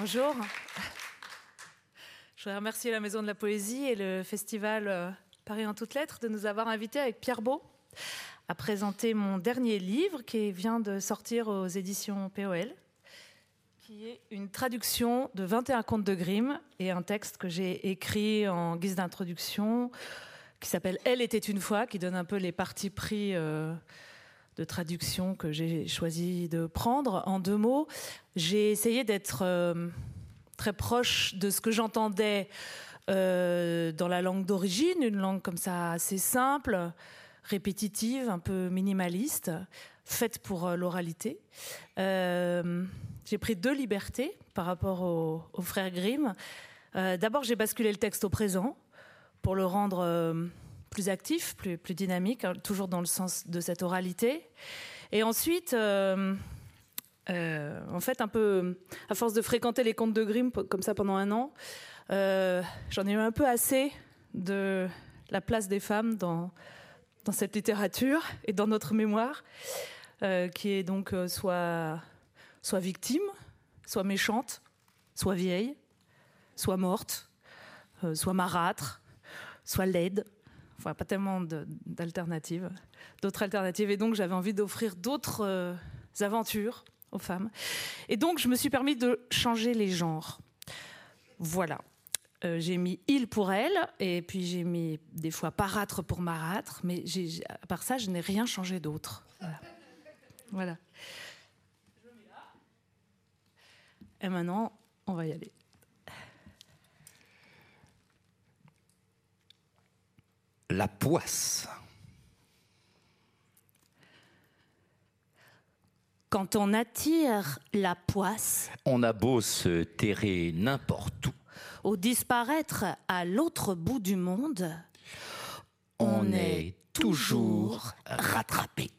Bonjour. Je voudrais remercier la Maison de la Poésie et le Festival euh, Paris en toutes lettres de nous avoir invités avec Pierre Beau à présenter mon dernier livre qui vient de sortir aux éditions POL, qui est une traduction de 21 contes de Grimm et un texte que j'ai écrit en guise d'introduction qui s'appelle Elle était une fois, qui donne un peu les parties pris euh, de traduction que j'ai choisi de prendre. En deux mots, j'ai essayé d'être euh, très proche de ce que j'entendais euh, dans la langue d'origine, une langue comme ça assez simple, répétitive, un peu minimaliste, faite pour euh, l'oralité. J'ai pris deux libertés par rapport au frères Grimm. D'abord, j'ai basculé le texte au présent pour le rendre plus actif, plus, plus dynamique, hein, toujours dans le sens de cette oralité. Et ensuite, euh, euh, en fait, un peu, à force de fréquenter les contes de Grimm comme ça pendant un an, euh, j'en ai eu un peu assez de la place des femmes dans, dans cette littérature et dans notre mémoire, qui est donc soit, soit victime, soit méchante, soit vieille, soit morte, soit marâtre, soit laide. Enfin, pas tellement d'alternatives, d'autres alternatives. Et donc, j'avais envie d'offrir d'autres euh, aventures aux femmes. Et donc, je me suis permis de changer les genres. Voilà. Euh, j'ai mis il pour elle, et puis j'ai mis des fois parâtre pour marâtre, mais à part ça, je n'ai rien changé d'autre. Voilà. Et maintenant, on va y aller. La poisse. Quand on attire la poisse On a beau se terrer n'importe où, ou disparaître à l'autre bout du monde, on est toujours rattrapé.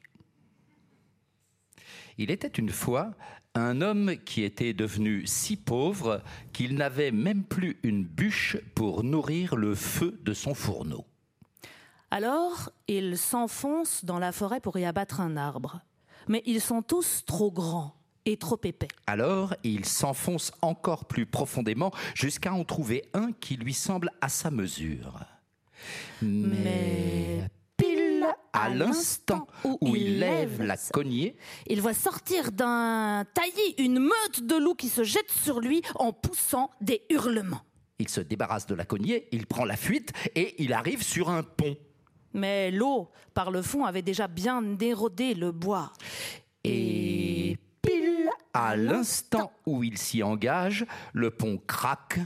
Il était une fois un homme qui était devenu si pauvre qu'il n'avait même plus une bûche pour nourrir le feu de son fourneau. Alors il s'enfonce dans la forêt pour y abattre un arbre. Mais ils sont tous trop grands et trop épais. Alors il s'enfonce encore plus profondément jusqu'à en trouver un qui lui semble à sa mesure. Mais pile à l'instant où il lève la cognée, Il voit sortir d'un taillis une meute de loups qui se jette sur lui en poussant des hurlements. il se débarrasse de la cognée, il prend la fuite et il arrive sur un pont. Mais l'eau, par le fond, avait déjà bien érodé le bois. Et pile à l'instant où il s'y engage, le pont craque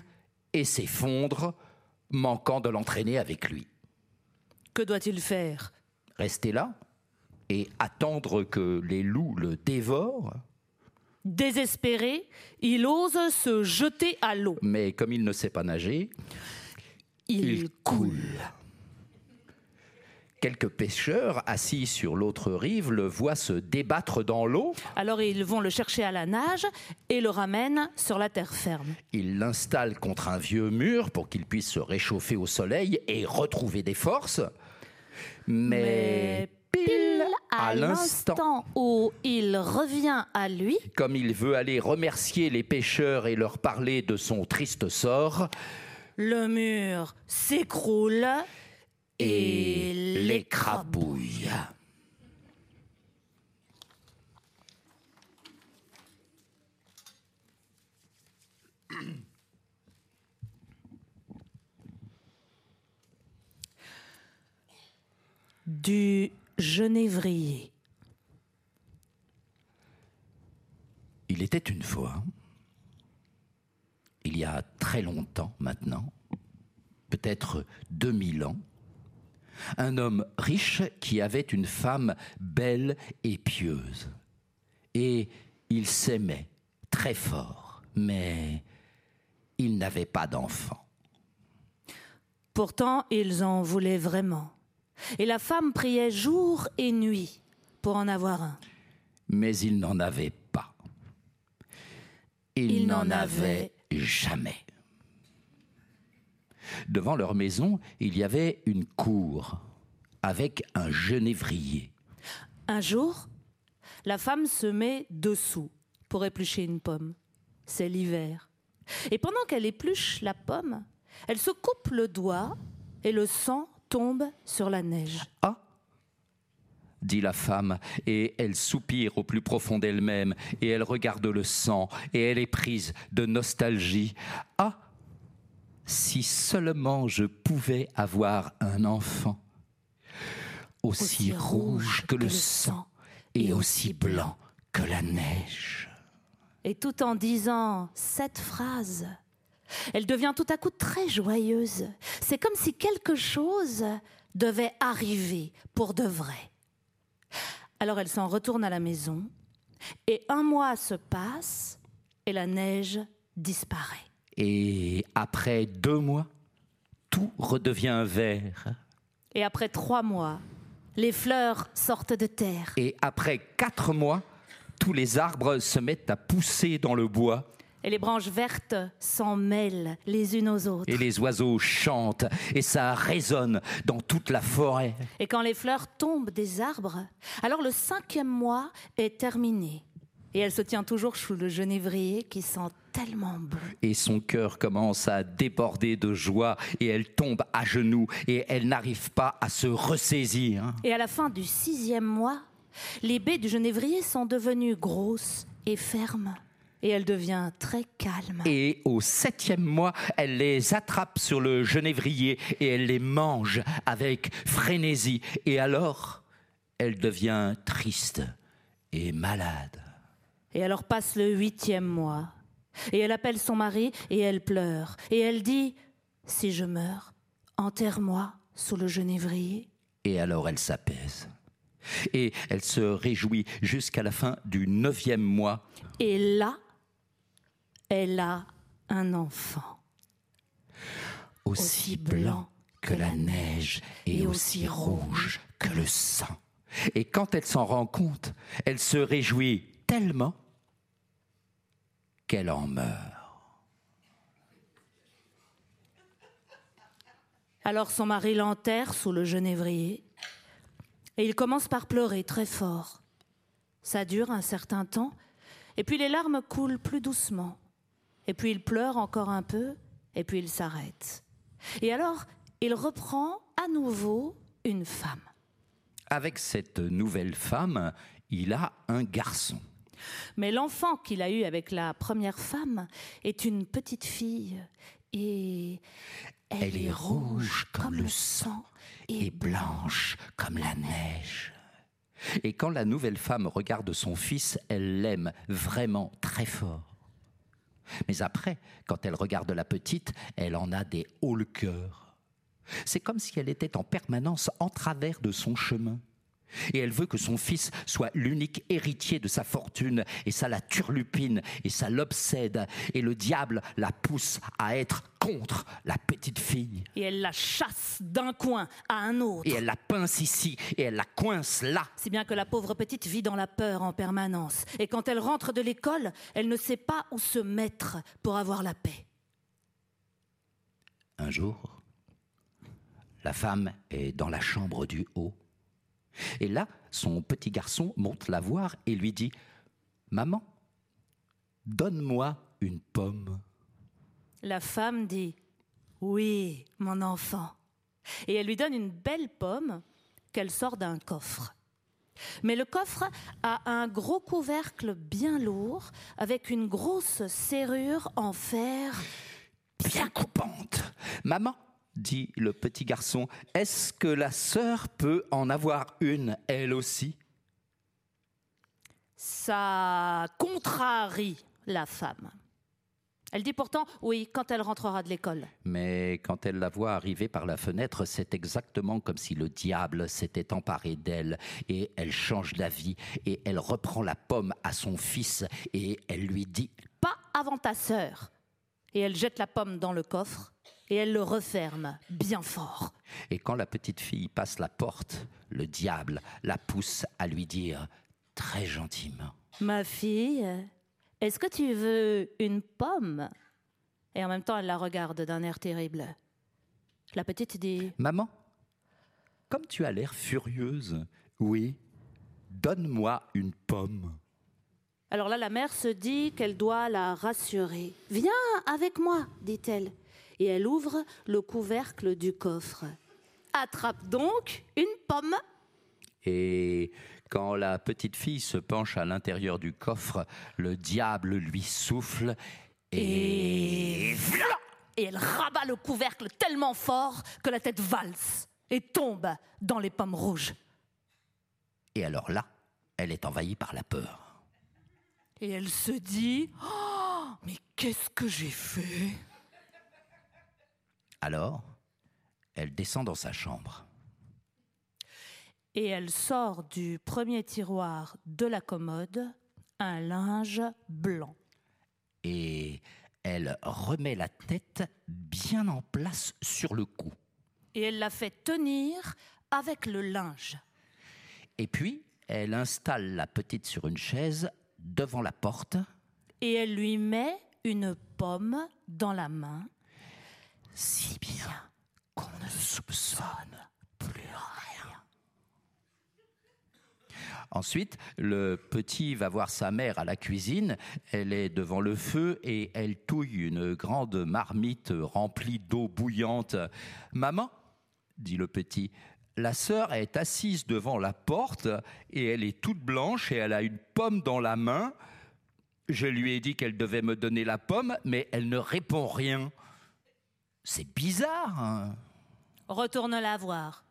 et s'effondre, manquant de l'entraîner avec lui. Que doit-il faire? Rester là et attendre que les loups le dévorent? Désespéré, il ose se jeter à l'eau. Mais comme il ne sait pas nager, Il, il coule. Quelques pêcheurs assis sur l'autre rive le voient se débattre dans l'eau. Alors ils vont le chercher à la nage et le ramènent sur la terre ferme. Ils l'installent contre un vieux mur pour qu'il puisse se réchauffer au soleil et retrouver des forces. Mais, pile à l'instant, où il revient à lui, comme il veut aller remercier les pêcheurs et leur parler de son triste sort, le mur s'écroule et l'écrabouille. du genévrier. Il était une fois, il y a très longtemps maintenant, peut-être 2000 ans, un homme riche qui avait une femme belle et pieuse. Et il s'aimait très fort, mais il n'avait pas d'enfant. Pourtant, ils en voulaient vraiment. Et la femme priait jour et nuit pour en avoir un. Mais il n'en avait pas. Il, Il n'en avait jamais. Devant leur maison, il y avait une cour avec un genévrier. Un jour, la femme se met dessous pour éplucher une pomme. C'est l'hiver. Et pendant qu'elle épluche la pomme, elle se coupe le doigt et le sang tombe sur la neige. Ah dit la femme, et elle soupire au plus profond d'elle-même, et elle regarde le sang, et elle est prise de nostalgie. Ah Si seulement je pouvais avoir un enfant, aussi, rouge que le sang, et aussi blanc que la neige. Et tout en disant cette phrase, elle devient tout à coup très joyeuse. C'est comme si quelque chose devait arriver pour de vrai. Alors elle s'en retourne à la maison, et un mois se passe, et la neige disparaît. Et après deux mois, tout redevient vert. Et après trois mois, les fleurs sortent de terre. Et après quatre mois, tous les arbres se mettent à pousser dans le bois. Et les branches vertes s'en mêlent les unes aux autres. Et les oiseaux chantent et ça résonne dans toute la forêt. Et quand les fleurs tombent des arbres, alors le cinquième mois est terminé. Et elle se tient toujours sous le genévrier qui sent tellement bon. Et son cœur commence à déborder de joie et elle tombe à genoux et elle n'arrive pas à se ressaisir. Et à la fin du sixième mois, les baies du genévrier sont devenues grosses et fermes et elle devient très calme. Et au septième mois, elle les attrape sur le genévrier et elle les mange avec frénésie. Et alors, elle devient triste et malade. Et alors passe le huitième mois. Et elle appelle son mari et elle pleure. Et elle dit, si je meurs, enterre-moi sous le genévrier. Et alors elle s'apaise. Et elle se réjouit jusqu'à la fin du neuvième mois. Et là, elle a un enfant. Aussi blanc que la neige et aussi rouge que le sang. Et quand elle s'en rend compte, elle se réjouit tellement qu'elle en meurt. Alors son mari l'enterre sous le genévrier et il commence par pleurer très fort. Ça dure un certain temps et puis les larmes coulent plus doucement. Et puis il pleure encore un peu, et puis il s'arrête. Et alors, il reprend à nouveau une femme. Avec cette nouvelle femme, il a un garçon. Mais l'enfant qu'il a eu avec la première femme est une petite fille, et elle, est rouge comme le sang et blanche comme la neige. Et quand la nouvelle femme regarde son fils, elle l'aime vraiment très fort. Mais après, quand elle regarde la petite, elle en a des hauts le cœur. C'est comme si elle était en permanence en travers de son chemin. Et elle veut que son fils soit l'unique héritier de sa fortune, et ça la turlupine, et ça l'obsède, et le diable la pousse à être contre la petite fille. Et elle la chasse d'un coin à un autre. Et elle la pince ici, et elle la coince là. Si bien que la pauvre petite vit dans la peur en permanence. Et quand elle rentre de l'école, elle ne sait pas où se mettre pour avoir la paix. Un jour, la femme est dans la chambre du haut et là, son petit garçon monte la voir et lui dit Maman, donne-moi une pomme. La femme dit Oui, mon enfant. Et elle lui donne une belle pomme qu'elle sort d'un coffre. Mais le coffre a un gros couvercle bien lourd avec une grosse serrure en fer bien coupante. Maman, dit le petit garçon, est-ce que la sœur peut en avoir une, elle aussi? Ça contrarie la femme. Elle dit pourtant oui quand elle rentrera de l'école. Mais quand elle la voit arriver par la fenêtre, c'est exactement comme si le diable s'était emparé d'elle et elle change d'avis et elle reprend la pomme à son fils et elle lui dit ⁇ Pas avant ta sœur !⁇ Et elle jette la pomme dans le coffre et elle le referme bien fort. Et quand la petite fille passe la porte, le diable la pousse à lui dire très gentiment Ma fille, est-ce que tu veux une pomme? Et en même temps, elle la regarde d'un air terrible. La petite dit Maman, comme tu as l'air furieuse, oui, donne-moi une pomme. Alors là, la mère se dit qu'elle doit la rassurer. Viens avec moi, dit-elle. Et elle ouvre le couvercle du coffre. Attrape donc une pomme. Et quand la petite fille se penche à l'intérieur du coffre, le diable lui souffle et... Et elle rabat le couvercle tellement fort que la tête valse et tombe dans les pommes rouges. Et alors là, elle est envahie par la peur. Et elle se dit oh, Mais qu'est-ce que j'ai fait? Alors, elle descend dans sa chambre. Et elle sort du premier tiroir de la commode un linge blanc. Et elle remet la tête bien en place sur le cou. Et elle la fait tenir avec le linge. Et puis, elle installe la petite sur une chaise devant la porte. Et elle lui met une pomme dans la main. Si bien qu'on ne soupçonne plus rien. Ensuite, le petit va voir sa mère à la cuisine. Elle est devant le feu et elle touille une grande marmite remplie d'eau bouillante. Maman, dit le petit, la sœur est assise devant la porte et elle est toute blanche et elle a une pomme dans la main. Je lui ai dit qu'elle devait me donner la pomme, mais elle ne répond rien. C'est bizarre. Hein Retourne la voir.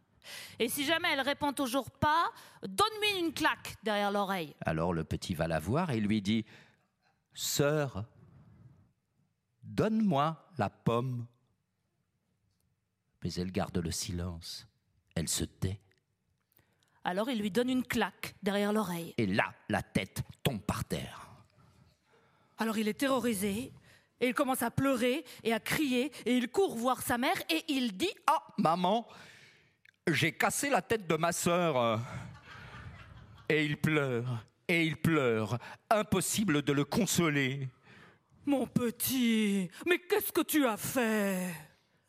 Et si jamais elle répond toujours pas, donne-lui une claque derrière l'oreille. Alors le petit va la voir et lui dit Sœur, donne-moi la pomme. Mais elle garde le silence. Elle se tait. Alors il lui donne une claque derrière l'oreille. Et là, la tête tombe par terre. Alors il est terrorisé, et il commence à pleurer et à crier, et il court voir sa mère, et il dit Ah, maman, j'ai cassé la tête de ma sœur. Et il pleure, et il pleure. Impossible de le consoler. Mon petit, mais qu'est-ce que tu as fait?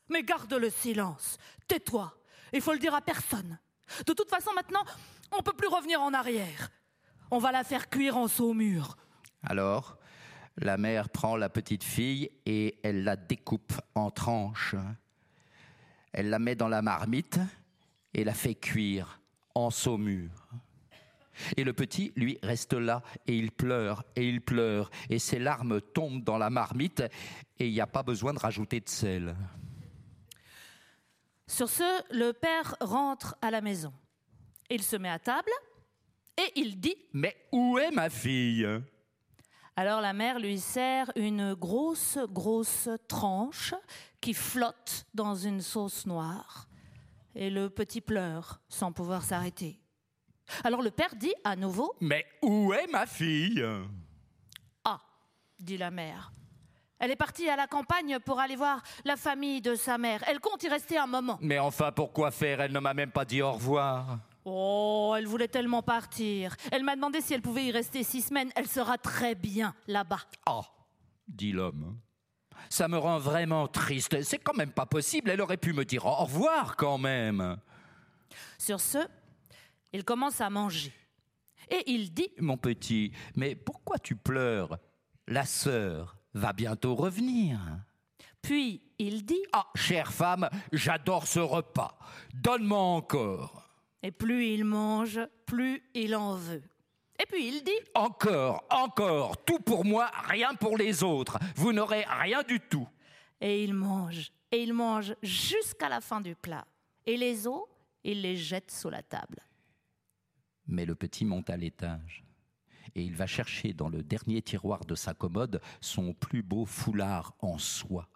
Mais garde le silence, tais-toi, il faut le dire à personne. De toute façon, maintenant, on ne peut plus revenir en arrière. On va la faire cuire en saumure. Alors, la mère prend la petite fille et elle la découpe en tranches. Elle la met dans la marmite et la fait cuire en saumure. Et le petit, lui, reste là et il pleure et il pleure et ses larmes tombent dans la marmite et il n'y a pas besoin de rajouter de sel. Sur ce, le père rentre à la maison. Il se met à table et il dit Mais où est ma fille? Alors la mère lui sert une grosse, grosse tranche qui flotte dans une sauce noire. Et le petit pleure sans pouvoir s'arrêter. Alors le père dit à nouveau Mais où est ma fille? Ah, dit la mère. Elle est partie à la campagne pour aller voir la famille de sa mère. Elle compte y rester un moment. Mais enfin, pourquoi faire? Elle ne m'a même pas dit au revoir. Oh, elle voulait tellement partir. Elle m'a demandé si elle pouvait y rester six semaines. Elle sera très bien là-bas. Ah, dit l'homme. Ça me rend vraiment triste. C'est quand même pas possible. Elle aurait pu me dire au revoir quand même. Sur ce, il commence à manger. Et il dit Mon petit, mais pourquoi tu pleures? La sœur va bientôt revenir. Puis il dit Ah, chère femme, j'adore ce repas. Donne-moi encore. Et plus il mange, plus il en veut. Et puis il dit Encore, encore, tout pour moi, rien pour les autres. Vous n'aurez rien du tout. Et il mange, et il mange jusqu'à la fin du plat. Et les os, il les jette sous la table. Mais le petit monte à l'étage et il va chercher dans le dernier tiroir de sa commode son plus beau foulard en soie.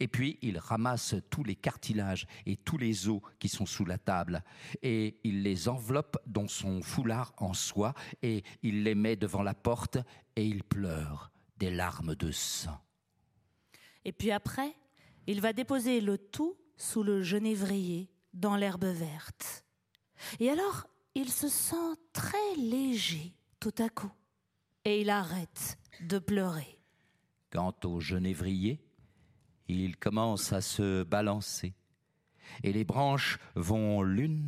Et puis il ramasse tous les cartilages et tous les os qui sont sous la table, et il les enveloppe dans son foulard en soie, et il les met devant la porte, et il pleure des larmes de sang. Et puis après, il va déposer le tout sous le genévrier, dans l'herbe verte. Et alors, il se sent très léger tout à coup, et il arrête de pleurer. Quant au genévrier, il commence à se balancer, et les branches vont l'une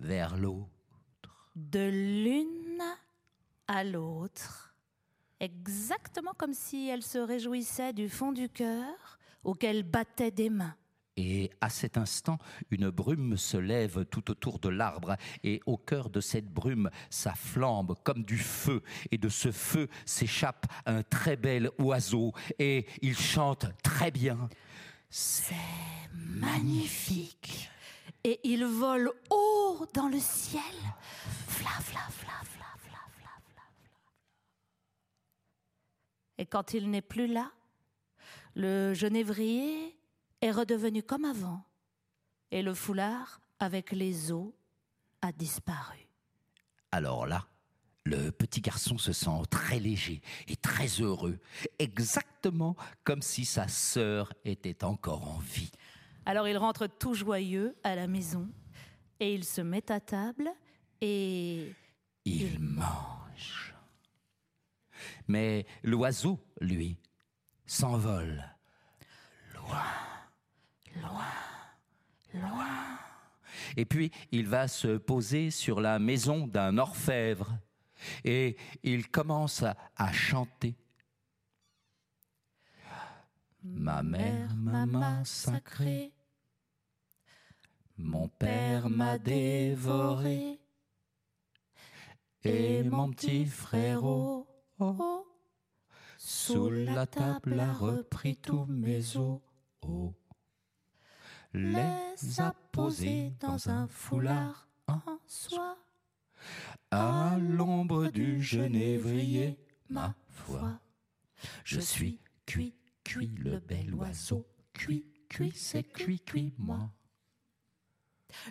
vers l'autre. De l'une à l'autre, exactement comme si elle se réjouissait du fond du cœur auquel battaient des mains. Et à cet instant, une brume se lève tout autour de l'arbre, et au cœur de cette brume, ça flambe comme du feu, et de ce feu s'échappe un très bel oiseau, et il chante très bien. C'est magnifique. Et il vole haut dans le ciel. Fla, fla, fla, fla, fla, fla, fla. Et quand il n'est plus là, le genévrier est redevenu comme avant, et le foulard avec les os a disparu. Alors là, le petit garçon se sent très léger et très heureux, exactement comme si sa sœur était encore en vie. Alors il rentre tout joyeux à la maison, et il se met à table, et... Il mange. Mais l'oiseau, lui, s'envole. Loin, loin, loin. Et puis il va se poser sur la maison d'un orfèvre et il commence à, chanter. Ma mère, maman sacrée, mon père m'a dévoré et mon petit frérot, oh, sous la table a repris tous mes os. Oh, les a posés dans un foulard en soie, à l'ombre du genévrier, ma foi. Je suis cuit, cuit, le bel oiseau, cuit, cuit, c'est cuit, cuit, moi.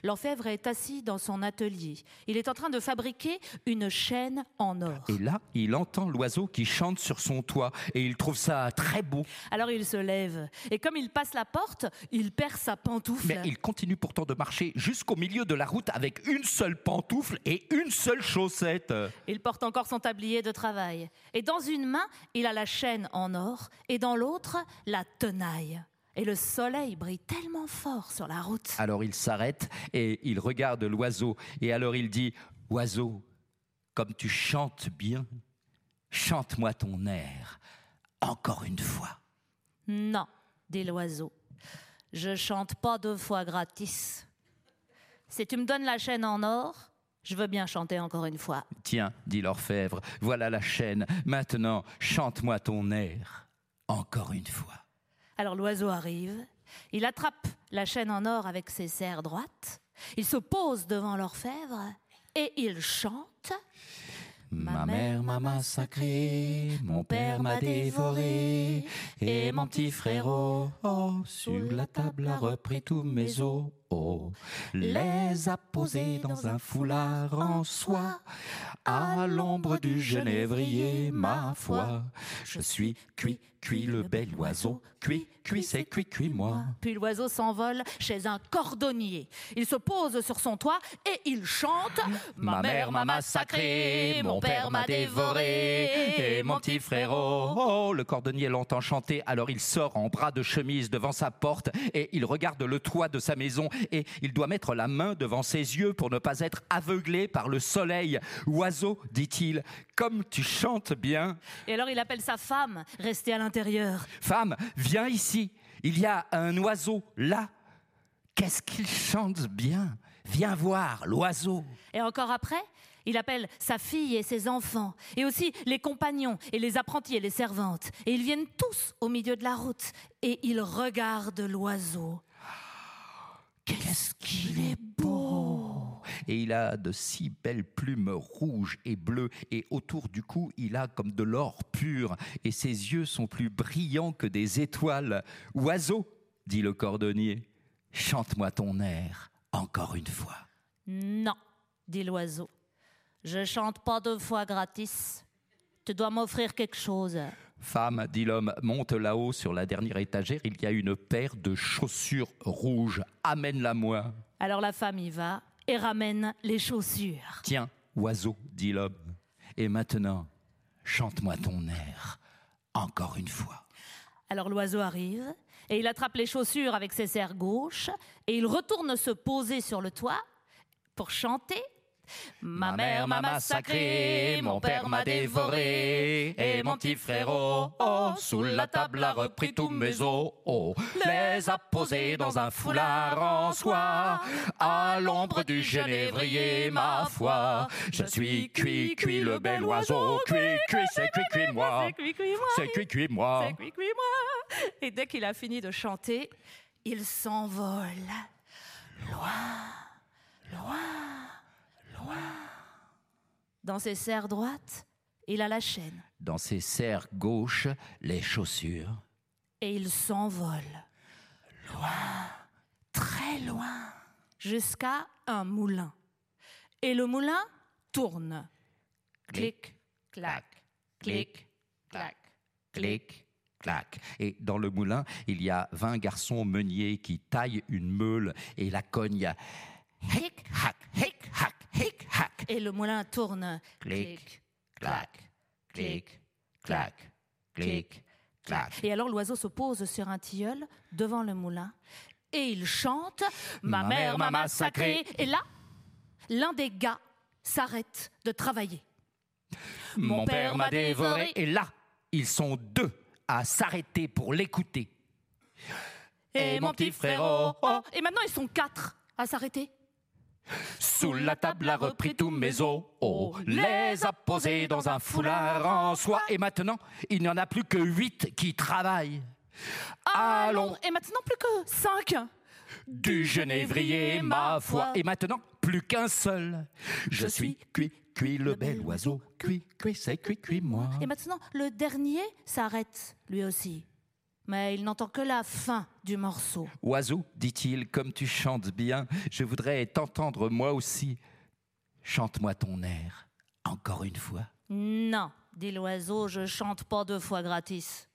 L'orfèvre est assis dans son atelier. Il est en train de fabriquer une chaîne en or. Et là, il entend l'oiseau qui chante sur son toit et il trouve ça très beau. Alors il se lève et comme il passe la porte, il perd sa pantoufle. Mais il continue pourtant de marcher jusqu'au milieu de la route avec une seule pantoufle et une seule chaussette. Il porte encore son tablier de travail. Et dans une main, il a la chaîne en or et dans l'autre, la tenaille. Et le soleil brille tellement fort sur la route. Alors il s'arrête et il regarde l'oiseau et alors il dit Oiseau, comme tu chantes bien, chante-moi ton air encore une fois. Non, dit l'oiseau. Je chante pas deux fois gratis. Si tu me donnes la chaîne en or, je veux bien chanter encore une fois. Tiens, dit l'orfèvre, voilà la chaîne. Maintenant, chante-moi ton air encore une fois. Alors l'oiseau arrive, il attrape la chaîne en or avec ses serres droites, il se pose devant l'orfèvre et il chante. Ma mère m'a sacré, mon père m'a dévoré, et mon petit frérot, oh, sur la table a repris tous mes os, oh, les a posés dans un foulard en soie, à l'ombre du genévrier, ma foi. Je suis cuit, cuit le bel oiseau, cuit, cuit, c'est cuit, cuit moi. Puis l'oiseau s'envole chez un cordonnier. Il se pose sur son toit et il chante Ma mère m'a massacré, mon père m'a dévoré, et mon petit frérot. Oh, le cordonnier l'entend chanter, alors il sort en bras de chemise devant sa porte et il regarde le toit de sa maison et il doit mettre la main devant ses yeux pour ne pas être aveuglé par le soleil. Oiseau, dit-il, comme tu chantes bien. Et alors il appelle sa femme, restée à l'intérieur. Femme, viens ici. Il y a un oiseau là. Qu'est-ce qu'il chante bien. Viens voir l'oiseau. Et encore après, il appelle sa fille et ses enfants, et aussi les compagnons et les apprentis et les servantes. Et ils viennent tous au milieu de la route, et ils regardent l'oiseau. Qu'est-ce qu'il est beau Et il a de si belles plumes rouges et bleues, et autour du cou, il a comme de l'or pur, et ses yeux sont plus brillants que des étoiles. Oiseau, dit le cordonnier, chante-moi ton air encore une fois. Non, dit l'oiseau. Je chante pas deux fois gratis. Tu dois m'offrir quelque chose. Femme, dit l'homme, monte là-haut sur la dernière étagère, il y a une paire de chaussures rouges. Amène-la-moi. Alors la femme y va et ramène les chaussures. Tiens, oiseau, dit l'homme. Et maintenant, chante-moi ton air encore une fois. Alors l'oiseau arrive et il attrape les chaussures avec ses serres gauches et il retourne se poser sur le toit pour chanter Ma mère m'a massacré, mon père m'a dévoré, et mon petit frérot, oh, sous la table a repris tous mes os, oh, les a posés dans un foulard en soie, à l'ombre du genévrier, ma foi. Je suis cuit, cuit le bel oiseau, cuit, cuit, c'est cuit, cuit moi, C'est cuit, cuit, moi. c'est cuit, cuit moi. Et dès qu'il a fini de chanter, il s'envole. Dans ses serres droites, il a la chaîne Dans ses serres gauches, les chaussures. et il s'envole. Loin, très loin, jusqu'à un moulin. Et le moulin tourne. Clic, clac, clic, clac. Clic, clac. Et dans le moulin, il y a 20 garçons meuniers qui taillent une meule et la cognent. Hic, hac, hic. Et le moulin tourne. Clic, clac, clic, clac, clic, clac. Et alors l'oiseau se pose sur un tilleul devant le moulin et il chante Ma, Ma mère m'a massacré. Et là, l'un des gars s'arrête de travailler. Mon père m'a dévoré. Et là, ils sont deux à s'arrêter pour l'écouter. Et mon petit frérot, oh, et maintenant ils sont quatre à s'arrêter. Sous la table a repris tous mes os, oh, les a posés dans un foulard en soie. Et maintenant, il n'y en a plus que huit qui travaillent. Allons, Et maintenant plus que cinq. du genévrier, ma foi. Et maintenant, plus qu'un seul. Je suis cuit, cuit le bel oiseau. Cuit, cuit, c'est cuit, cuit, moi. Et maintenant le dernier s'arrête lui aussi. Mais il n'entend que la fin du morceau. Oiseau, dit-il, comme tu chantes bien, je voudrais t'entendre moi aussi. Chante-moi ton air, encore une fois. Non, dit l'oiseau, je chante pas deux fois gratis.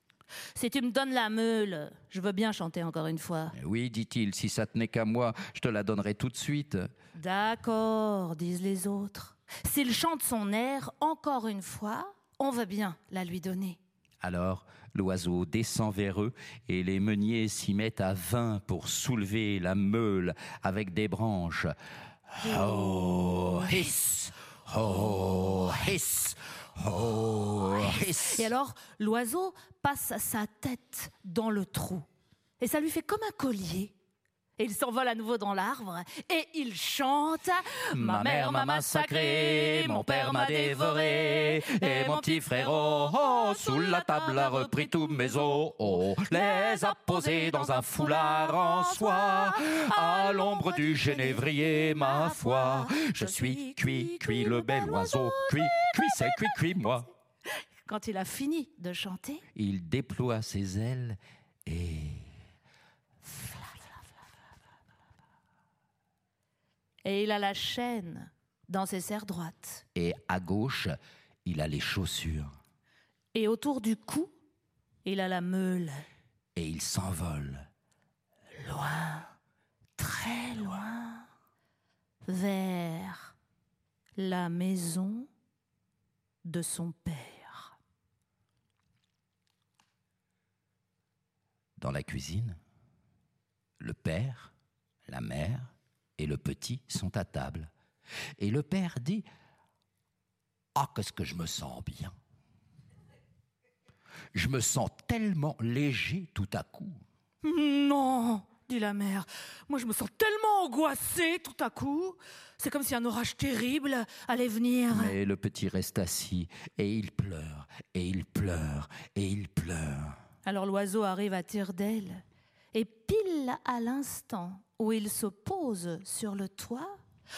Si tu me donnes la meule, je veux bien chanter encore une fois. Oui, dit-il, si ça tenait qu'à moi, je te la donnerais tout de suite. D'accord, disent les autres. S'il chante son air encore une fois, on veut bien la lui donner. Alors l'oiseau descend vers eux et les meuniers s'y mettent à vingt pour soulever la meule avec des branches. Oh, hiss, oh, hiss, oh, hiss. Et alors, l'oiseau passe sa tête dans le trou. Et ça lui fait comme un collier. Et il s'envole à nouveau dans l'arbre et il chante Ma mère m'a massacré, mon père m'a dévoré, et mon petit frérot, oh, sous la table a repris tous mes os, oh, les a posés dans un foulard en soie, à l'ombre du genévrier, ma foi. Je suis cuit, cuit le bel oiseau, cuit, cuit, c'est cuit, cuit, moi. Quand il a fini de chanter, Il déploie ses ailes et et il a la chaîne dans ses serres droites. et à gauche, il a les chaussures Et autour du cou, il a la meule. et il s'envole. Loin, très loin, vers la maison de son père. Dans la cuisine, le père, la mère et le petit sont à table. Et le père dit Ah, qu'est-ce que je me sens bien Je me sens tellement léger tout à coup. Non, dit la mère. Moi, je me sens tellement angoissée tout à coup. C'est comme si un orage terrible allait venir. Mais le petit reste assis et il pleure, et il pleure, et il pleure. Alors l'oiseau arrive à tire d'aile. Et pile à l'instant où il se pose sur le toit,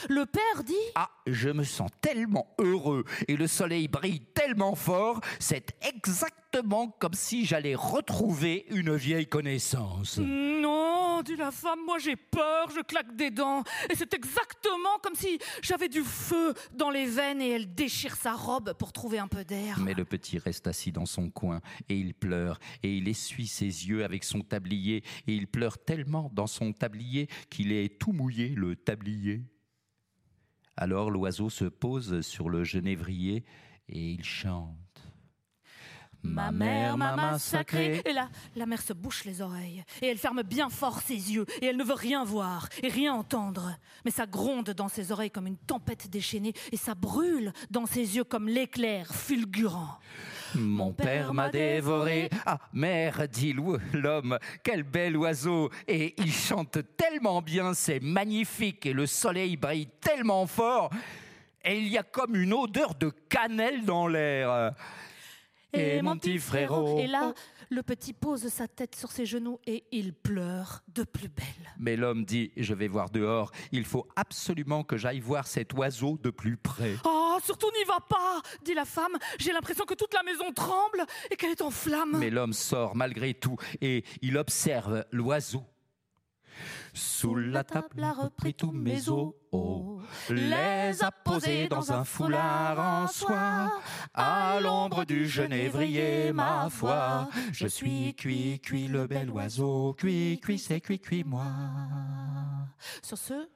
le père dit Ah, je me sens tellement heureux et le soleil brille tellement fort, c'est exactement comme si j'allais retrouver une vieille connaissance. Non, dit la femme, moi j'ai peur, je claque des dents. Et c'est exactement comme si j'avais du feu dans les veines et elle déchire sa robe pour trouver un peu d'air. Mais le petit reste assis dans son coin et il pleure et il essuie ses yeux avec son tablier et il pleure tellement dans son tablier qu'il est tout mouillé le tablier. Alors l'oiseau se pose sur le genévrier et il chante. Ma mère m'a massacré. Et là, la mère se bouche les oreilles et elle ferme bien fort ses yeux et elle ne veut rien voir et rien entendre. Mais ça gronde dans ses oreilles comme une tempête déchaînée et ça brûle dans ses yeux comme l'éclair fulgurant. Mon père m'a dévoré. Ah, mère, dit l'homme, quel bel oiseau. Et il chante tellement bien, c'est magnifique. Et le soleil brille tellement fort. Et il y a comme une odeur de cannelle dans l'air. Et, mon petit frérot. Là, le petit pose sa tête sur ses genoux et il pleure de plus belle. Mais l'homme dit Je vais voir dehors. Il faut absolument que j'aille voir cet oiseau de plus près. Oh, surtout n'y va pas dit la femme. J'ai l'impression que toute la maison tremble et qu'elle est en flammes. Mais l'homme sort malgré tout et il observe l'oiseau. Sous la table a repris tous mes os, les a posés dans un foulard en soie, à l'ombre du genévrier, ma foi. Je suis cuit, cuit le bel oiseau, cuit, cuit, c'est cuit, cuit moi. Sur ce,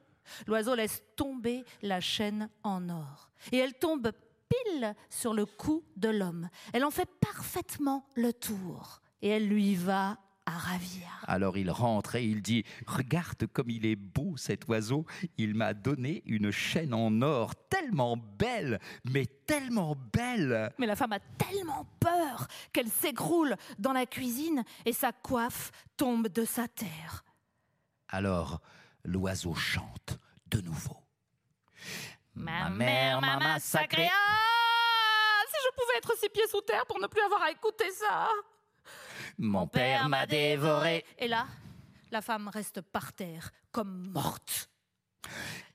l'oiseau laisse tomber la chaîne en or, et elle tombe pile sur le cou de l'homme. Elle en fait parfaitement le tour, et elle lui va à ravir. Alors il rentre et il dit Regarde comme il est beau cet oiseau. Il m'a donné une chaîne en or tellement belle, mais tellement belle. Mais la femme a tellement peur qu'elle s'écroule dans la cuisine et sa coiffe tombe de sa terre. Alors l'oiseau chante de nouveau. Ma mère m'a massacré. Ah Si je pouvais être six pieds sous terre pour ne plus avoir à écouter ça. Mon père m'a dévoré. Et là, la femme reste par terre, comme morte.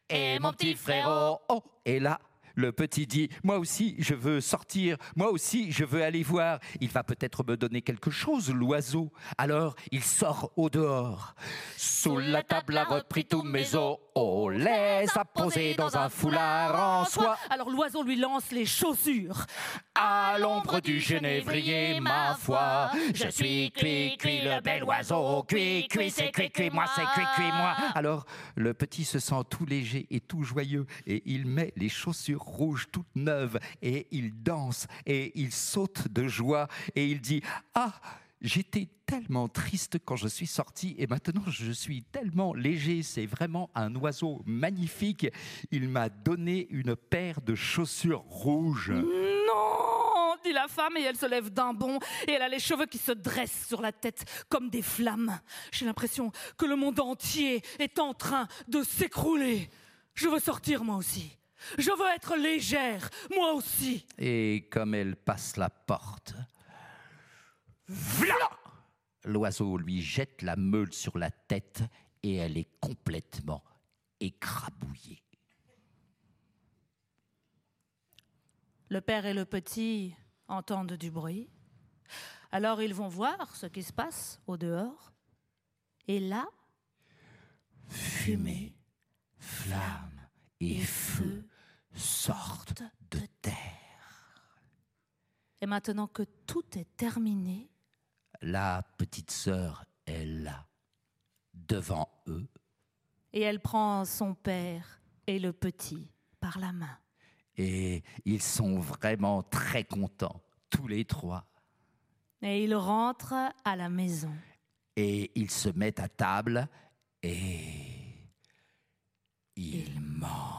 Et mon petit frérot. Oh, et là, le petit dit, moi aussi, je veux sortir, moi aussi, je veux aller voir. Il va peut-être me donner quelque chose, l'oiseau. Alors, il sort au dehors. Sous la table a repris tous mes os, oh, les a posés dans un foulard en soie. Alors l'oiseau lui lance les chaussures. À l'ombre du genévrier, ma foi, je suis cuit, cuit, le bel oiseau, cuit, cuit, c'est cuit, cuit, moi, c'est cuit, cuit, moi. Alors, le petit se sent tout léger et tout joyeux et il met les chaussures rouge toute neuve et il danse et il saute de joie et il dit Ah, j'étais tellement triste quand je suis sorti et maintenant je suis tellement léger. C'est vraiment un oiseau magnifique. Il m'a donné une paire de chaussures rouges. Non dit la femme et elle se lève d'un bond et elle a les cheveux qui se dressent sur la tête comme des flammes. J'ai l'impression que le monde entier est en train de s'écrouler. Je veux sortir moi aussi. Je veux être légère, moi aussi. Et comme elle passe la porte, voilà L'oiseau lui jette la meule sur la tête et elle est complètement écrabouillée. Le père et le petit entendent du bruit. Alors ils vont voir ce qui se passe au dehors. Et là, fumée, flamme et feu sortent de terre. Et maintenant que tout est terminé, la petite sœur est là, devant eux. Et elle prend son père et le petit par la main. Et ils sont vraiment très contents, tous les trois. Et ils rentrent à la maison. Et ils se mettent à table et ils mangent.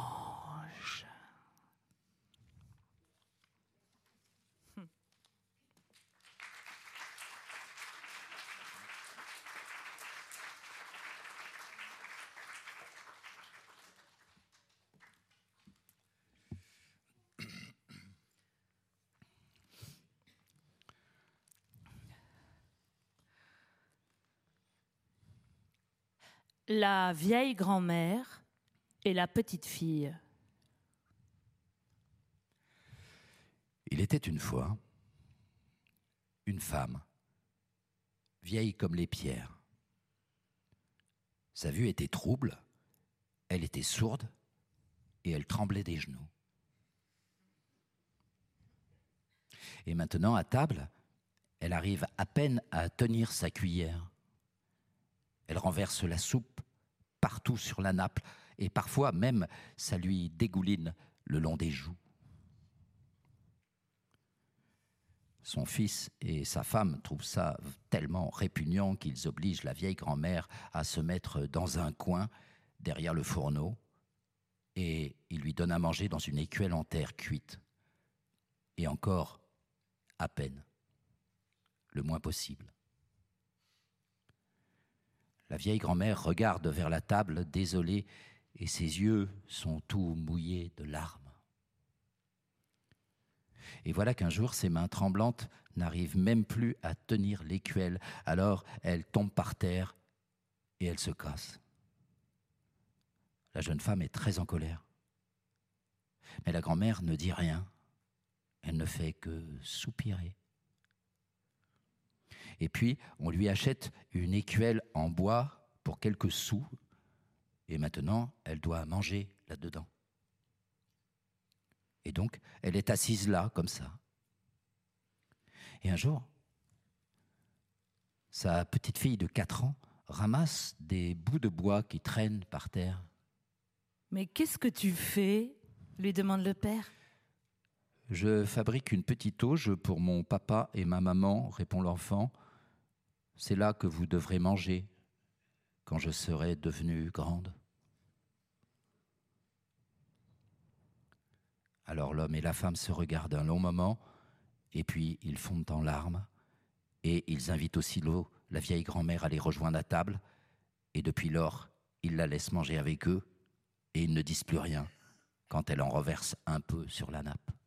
La vieille grand-mère et la petite fille. Il était une fois une femme, vieille comme les pierres. Sa vue était trouble, elle était sourde et elle tremblait des genoux. Et maintenant, à table, elle arrive à peine à tenir sa cuillère. Elle renverse la soupe partout sur la nappe et parfois même ça lui dégouline le long des joues. Son fils et sa femme trouvent ça tellement répugnant qu'ils obligent la vieille grand-mère à se mettre dans un coin derrière le fourneau et ils lui donnent à manger dans une écuelle en terre cuite. Et encore, à peine, le moins possible. La vieille grand-mère regarde vers la table, désolée, et ses yeux sont tout mouillés de larmes. Et voilà qu'un jour, ses mains tremblantes n'arrivent même plus à tenir l'écuelle, alors elle tombe par terre et elle se casse. La jeune femme est très en colère. Mais la grand-mère ne dit rien. Elle ne fait que soupirer. Et puis, on lui achète une écuelle en bois pour quelques sous. Et maintenant, elle doit manger là-dedans. Et donc, elle est assise là, comme ça. Et un jour, sa petite fille de 4 ans ramasse des bouts de bois qui traînent par terre. Mais qu'est-ce que tu fais? lui demande le père. Je fabrique une petite auge pour mon papa et ma maman, répond l'enfant. C'est là que vous devrez manger quand je serai devenue grande. Alors l'homme et la femme se regardent un long moment, et puis ils fondent en larmes, et ils invitent aussi l'eau, la vieille grand-mère à les rejoindre à table, et depuis lors, ils la laissent manger avec eux, et ils ne disent plus rien quand elle en reverse un peu sur la nappe.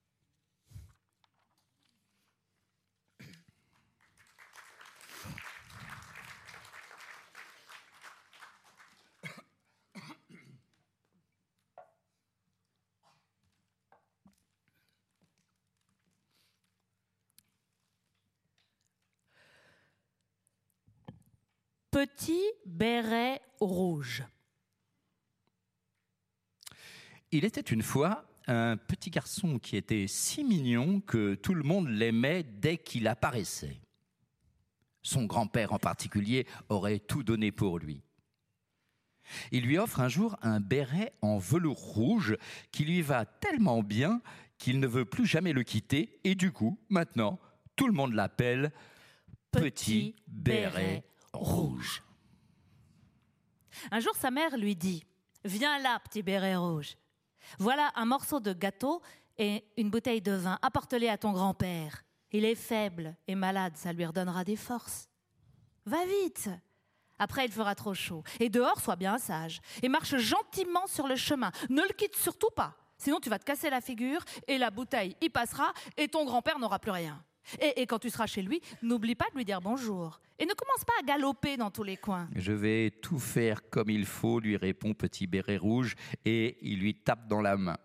Petit béret rouge. Il était une fois un petit garçon qui était si mignon que tout le monde l'aimait dès qu'il apparaissait. Son grand-père en particulier aurait tout donné pour lui. Il lui offre un jour un béret en velours rouge qui lui va tellement bien qu'il ne veut plus jamais le quitter et du coup, maintenant, tout le monde l'appelle Petit, béret rouge. Un jour, sa mère lui dit Viens là, petit béret rouge. Voilà un morceau de gâteau et une bouteille de vin. Apporte-les à ton grand-père. Il est faible et malade, ça lui redonnera des forces. Va vite. Après, il fera trop chaud. Et dehors, sois bien sage. Et marche gentiment sur le chemin. Ne le quitte surtout pas. Sinon, tu vas te casser la figure et la bouteille y passera et ton grand-père n'aura plus rien. Et, quand tu seras chez lui, n'oublie pas de lui dire bonjour. Et ne commence pas à galoper dans tous les coins. Je vais tout faire comme il faut, lui répond Petit Béret Rouge, et il lui tape dans la main.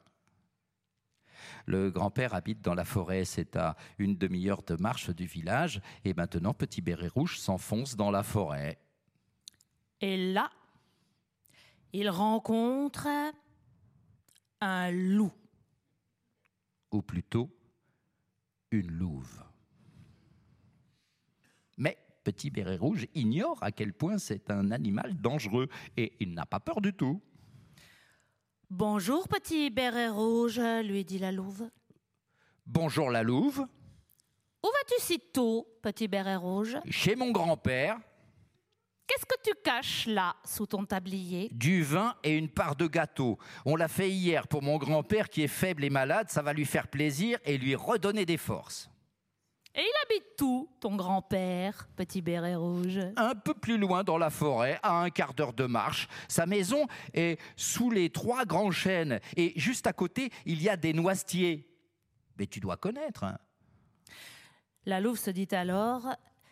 Le grand-père habite dans la forêt, c'est à une demi-heure de marche du village, et maintenant Petit Béret Rouge s'enfonce dans la forêt. Et là, il rencontre un loup. Ou plutôt, une louve. Petit Béret Rouge ignore à quel point c'est un animal dangereux et il n'a pas peur du tout. Bonjour, Petit Béret Rouge, lui dit la louve. Bonjour la louve. Où vas-tu si tôt, Petit Béret Rouge? Chez mon grand-père. Qu'est-ce que tu caches là, sous ton tablier? Du vin et une part de gâteau. On l'a fait hier pour mon grand-père qui est faible et malade, ça va lui faire plaisir et lui redonner des forces. Et il habite où, ton grand-père, petit béret rouge? Un peu plus loin dans la forêt, à un quart d'heure de marche. Sa maison est sous les trois grands chênes. Et juste à côté, il y a des noisetiers. Mais tu dois connaître. Hein. La louve se dit alors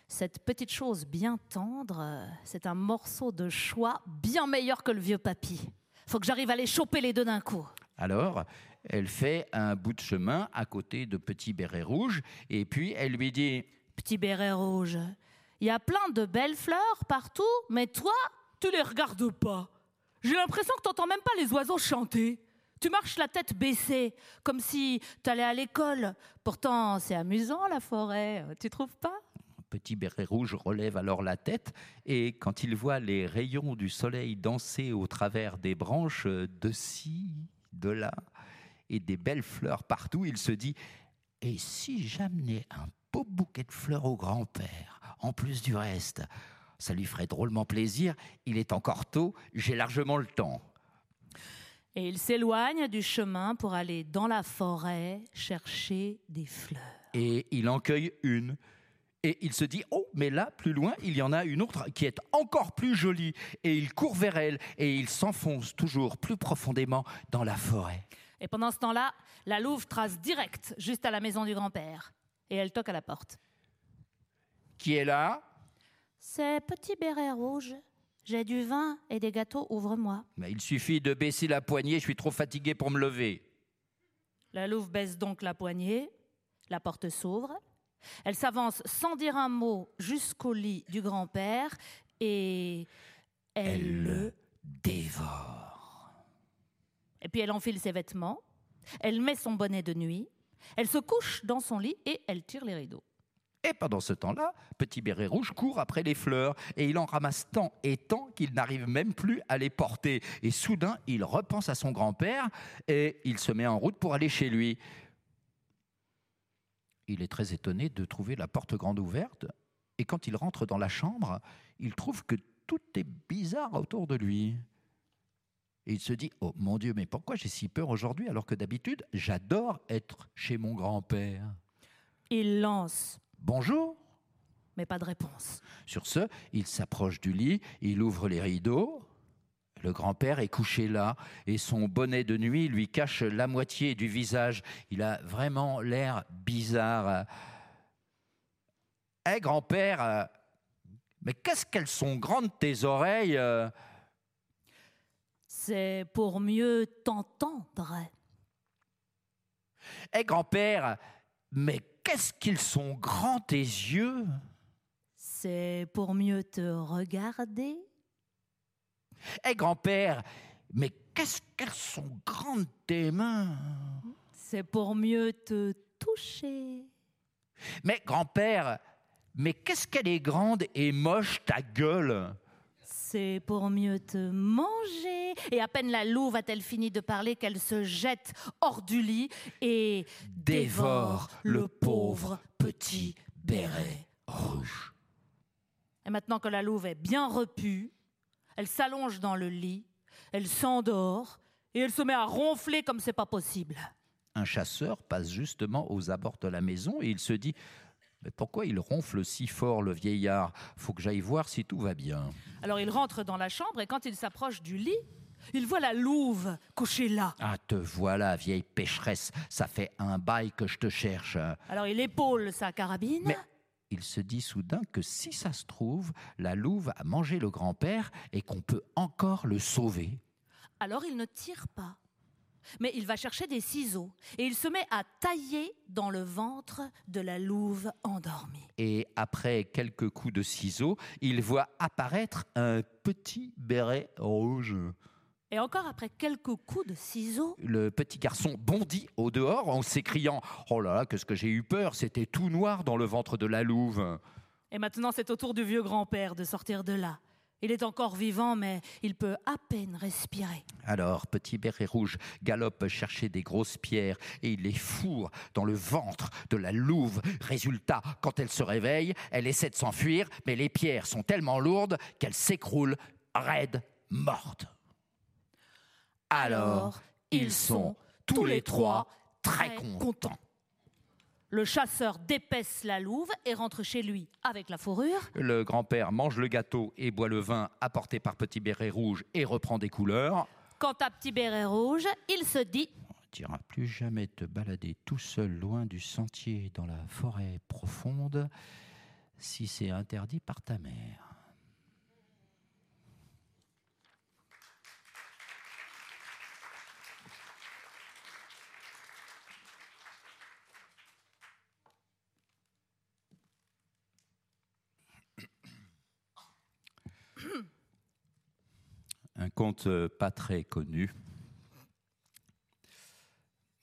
Cette petite chose bien tendre, c'est un morceau de choix bien meilleur que le vieux papy. Faut que j'arrive à les choper les deux d'un coup. Alors, elle fait un bout de chemin à côté de Petit Béret Rouge, et puis elle lui dit Petit Béret Rouge, il y a plein de belles fleurs partout, mais toi, tu les regardes pas. J'ai l'impression que tu n'entends même pas les oiseaux chanter. Tu marches la tête baissée, comme si tu allais à l'école. Pourtant, c'est amusant la forêt, tu trouves pas? Petit béret rouge relève alors la tête et quand il voit les rayons du soleil danser au travers des branches de ci, de là, et des belles fleurs partout, il se dit Et si j'amenais un beau bouquet de fleurs au grand-père, en plus du reste. Ça lui ferait drôlement plaisir. Il est encore tôt, j'ai largement le temps. Et il s'éloigne du chemin pour aller dans la forêt chercher des fleurs. Et il en cueille une. Et il se dit, oh, mais là, plus loin, il y en a une autre qui est encore plus jolie. Et il court vers elle et il s'enfonce toujours plus profondément dans la forêt. Et pendant ce temps-là, la louve trace direct juste à la maison du grand-père. Et elle toque à la porte. Qui est là? C'est Petit Béret Rouge. J'ai du vin et des gâteaux, ouvre-moi. Mais Il suffit de baisser la poignée, je suis trop fatigué pour me lever. La louve baisse donc la poignée, la porte s'ouvre, elle s'avance sans dire un mot jusqu'au lit du grand-père et elle, Elle le... le dévore. Et puis elle enfile ses vêtements, elle met son bonnet de nuit, elle se couche dans son lit et elle tire les rideaux. Et pendant ce temps-là, Petit Béret Rouge court après les fleurs et il en ramasse tant et tant qu'il n'arrive même plus à les porter. Et soudain, il repense à son grand-père et il se met en route pour aller chez lui. Il est très étonné de trouver la porte grande ouverte et quand il rentre dans la chambre, il trouve que tout est bizarre autour de lui. Et il se dit, oh mon Dieu, mais pourquoi j'ai si peur aujourd'hui alors que d'habitude, j'adore être chez mon grand-père? Il lance, Bonjour mais pas de réponse. Sur ce, il s'approche du lit, il ouvre les rideaux. Le grand-père est couché là et son bonnet de nuit lui cache la moitié du visage. Il a vraiment l'air bizarre. Hé grand-père, euh, mais qu'est-ce qu'elles sont grandes tes oreilles? C'est pour mieux t'entendre. Hé grand-père, mais qu'est-ce qu'ils sont grands tes yeux? C'est pour mieux te regarder. Hé grand-père, mais qu'est-ce qu'elles sont grandes tes mains? C'est pour mieux te toucher. Mais grand-père, mais qu'est-ce qu'elle est grande et moche ta gueule? C'est pour mieux te manger. Et à peine la louve a-t-elle fini de parler qu'elle se jette hors du lit et Dévore le pauvre petit béret rouge. Et maintenant que la louve est bien repue, elle s'allonge dans le lit, elle s'endort et elle se met à ronfler comme c'est pas possible. Un chasseur passe justement aux abords de la maison et il se dit Mais pourquoi il ronfle si fort le vieillard? Faut que j'aille voir si tout va bien. Alors il rentre dans la chambre et quand il s'approche du lit, il voit la louve couchée là. Ah, te voilà, vieille pécheresse, ça fait un bail que je te cherche. Alors il épaule sa carabine. Mais il se dit soudain que si ça se trouve, la louve a mangé le grand-père et qu'on peut encore le sauver. Alors il ne tire pas. Mais il va chercher des ciseaux et il se met à tailler dans le ventre de la louve endormie. Et après quelques coups de ciseaux, il voit apparaître un petit béret rouge. Et encore après quelques coups de ciseaux, Le petit garçon bondit au dehors en s'écriant Oh là là, qu'est-ce que j'ai eu peur C'était tout noir dans le ventre de la louve. et maintenant c'est au tour du vieux grand-père de sortir de là. Il est encore vivant, mais il peut à peine respirer. Alors, petit béret rouge galope chercher des grosses pierres et il les fourre dans le ventre de la louve. Résultat, quand elle se réveille, elle essaie de s'enfuir, mais les pierres sont tellement lourdes qu'elle s'écroule raide, morte. Alors, ils sont tous les trois très contents. Le chasseur dépaisse la louve et rentre chez lui avec la fourrure. Le grand-père mange le gâteau et boit le vin apporté par Petit Béret Rouge et reprend des couleurs. Quant à Petit Béret Rouge, il se dit Tu n'iras plus jamais te balader tout seul loin du sentier dans la forêt profonde si c'est interdit par ta mère. Un conte euh, pas très connu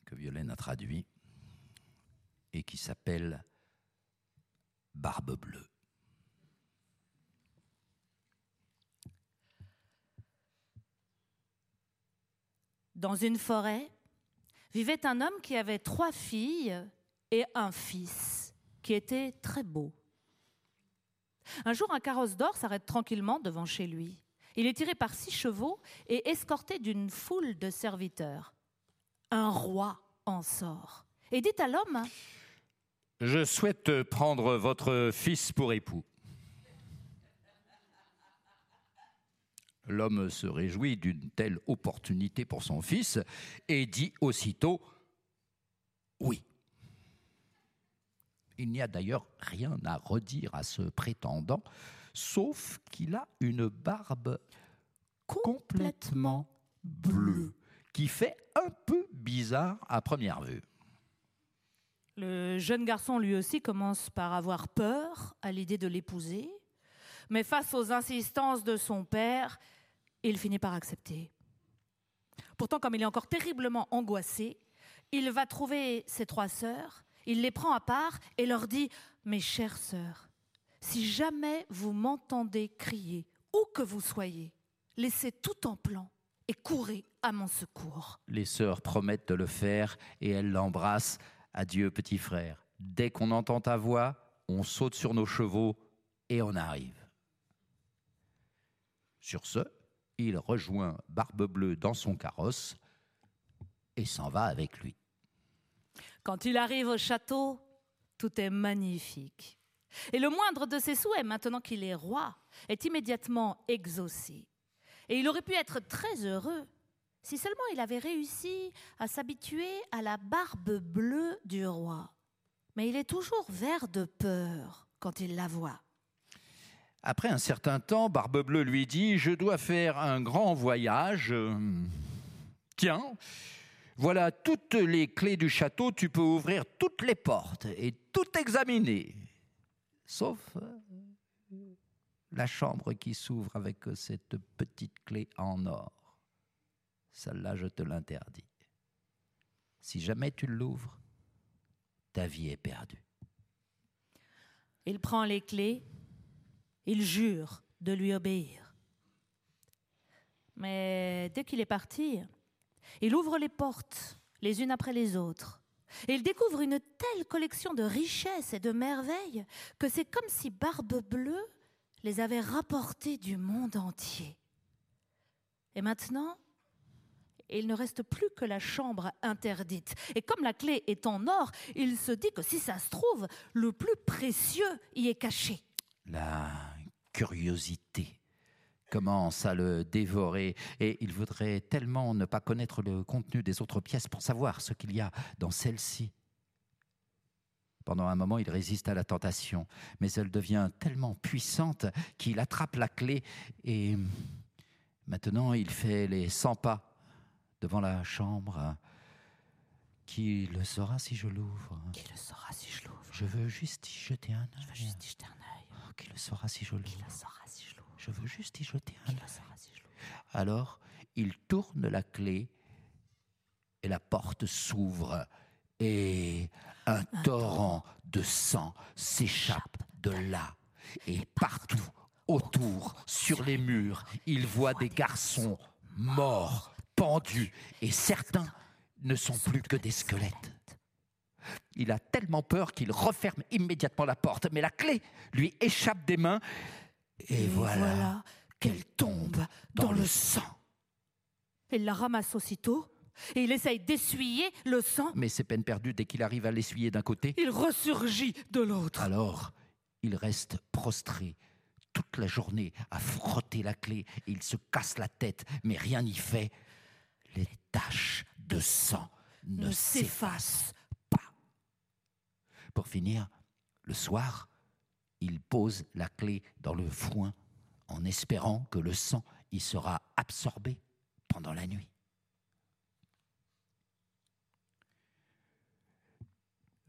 que Violaine a traduit et qui s'appelle Barbe bleue. Dans une forêt vivait un homme qui avait trois filles et un fils. qui était très beau. Un jour, un carrosse d'or s'arrête tranquillement devant chez lui. Il est tiré par six chevaux et escorté d'une foule de serviteurs. Un roi en sort et dit à l'homme Je souhaite prendre votre fils pour époux. L'homme se réjouit d'une telle opportunité pour son fils et dit aussitôt oui. Il n'y a d'ailleurs rien à redire à ce prétendant, sauf qu'il a une barbe complètement bleue, qui fait un peu bizarre à première vue. Le jeune garçon lui aussi commence par avoir peur à l'idée de l'épouser, mais face aux insistances de son père, il finit par accepter. Pourtant, comme il est encore terriblement angoissé, il va trouver ses trois sœurs, il les prend à part et leur dit Mes chères sœurs, si jamais vous m'entendez crier, où que vous soyez, laissez tout en plan et courez à mon secours. Les sœurs promettent de le faire et elles l'embrassent. Adieu, petit frère. Dès qu'on entend ta voix, on saute sur nos chevaux et on arrive. Sur ce, il rejoint Barbe Bleue dans son carrosse et s'en va avec lui. Quand il arrive au château, tout est magnifique. Et le moindre de ses souhaits, maintenant qu'il est roi, est immédiatement exaucé. Et il aurait pu être très heureux si seulement il avait réussi à s'habituer à la barbe bleue du roi. Mais il est toujours vert de peur quand il la voit. Après un certain temps, Barbe Bleue lui dit Je dois faire un grand voyage. Tiens, voilà toutes les clés du château, tu peux ouvrir toutes les portes et tout examiner. Sauf euh, la chambre qui s'ouvre avec cette petite clé en or. Celle-là, je te l'interdis. Si jamais tu l'ouvres, ta vie est perdue. Il prend les clés il jure de lui obéir. Mais dès qu'il est parti, il ouvre les portes les unes après les autres. Et il découvre une telle collection de richesses et de merveilles que c'est comme si Barbe Bleue les avait rapportées du monde entier. Et maintenant, il ne reste plus que la chambre interdite. Et comme la clé est en or, il se dit que si ça se trouve, le plus précieux y est caché. La curiosité commence à le dévorer et il voudrait tellement ne pas connaître le contenu des autres pièces pour savoir ce qu'il y a dans celle-ci. Pendant un moment, il résiste à la tentation, mais elle devient tellement puissante qu'il attrape la clé et maintenant il fait les 100 pas devant la chambre. Qui le saura si je l'ouvre? Qui le saura si je l'ouvre? Je veux juste y jeter un œil. Je veux juste y jeter un œil. Oh, qui le saura si je l'ouvre Qui le saura si je l'ouvre Je veux juste y jeter un Alors, il tourne la clé et la porte s'ouvre et un, torrent de sang s'échappe de là. Et partout, autour, sur les murs, il voit des garçons morts, pendus, et certains ne sont plus que des squelettes. Il a tellement peur qu'il referme immédiatement la porte, mais la clé lui échappe des mains, et, voilà, qu'elle tombe dans le sang. Il la ramasse aussitôt et il essaye d'essuyer le sang. Mais c'est peine perdue dès qu'il arrive à l'essuyer d'un côté. Il ressurgit de l'autre. Alors, il reste prostré toute la journée à frotter la clé. Il se casse la tête, mais rien n'y fait. Les taches de sang ne s'effacent pas. Pour finir, le soir, il pose la clé dans le foin en espérant que le sang y sera absorbé pendant la nuit.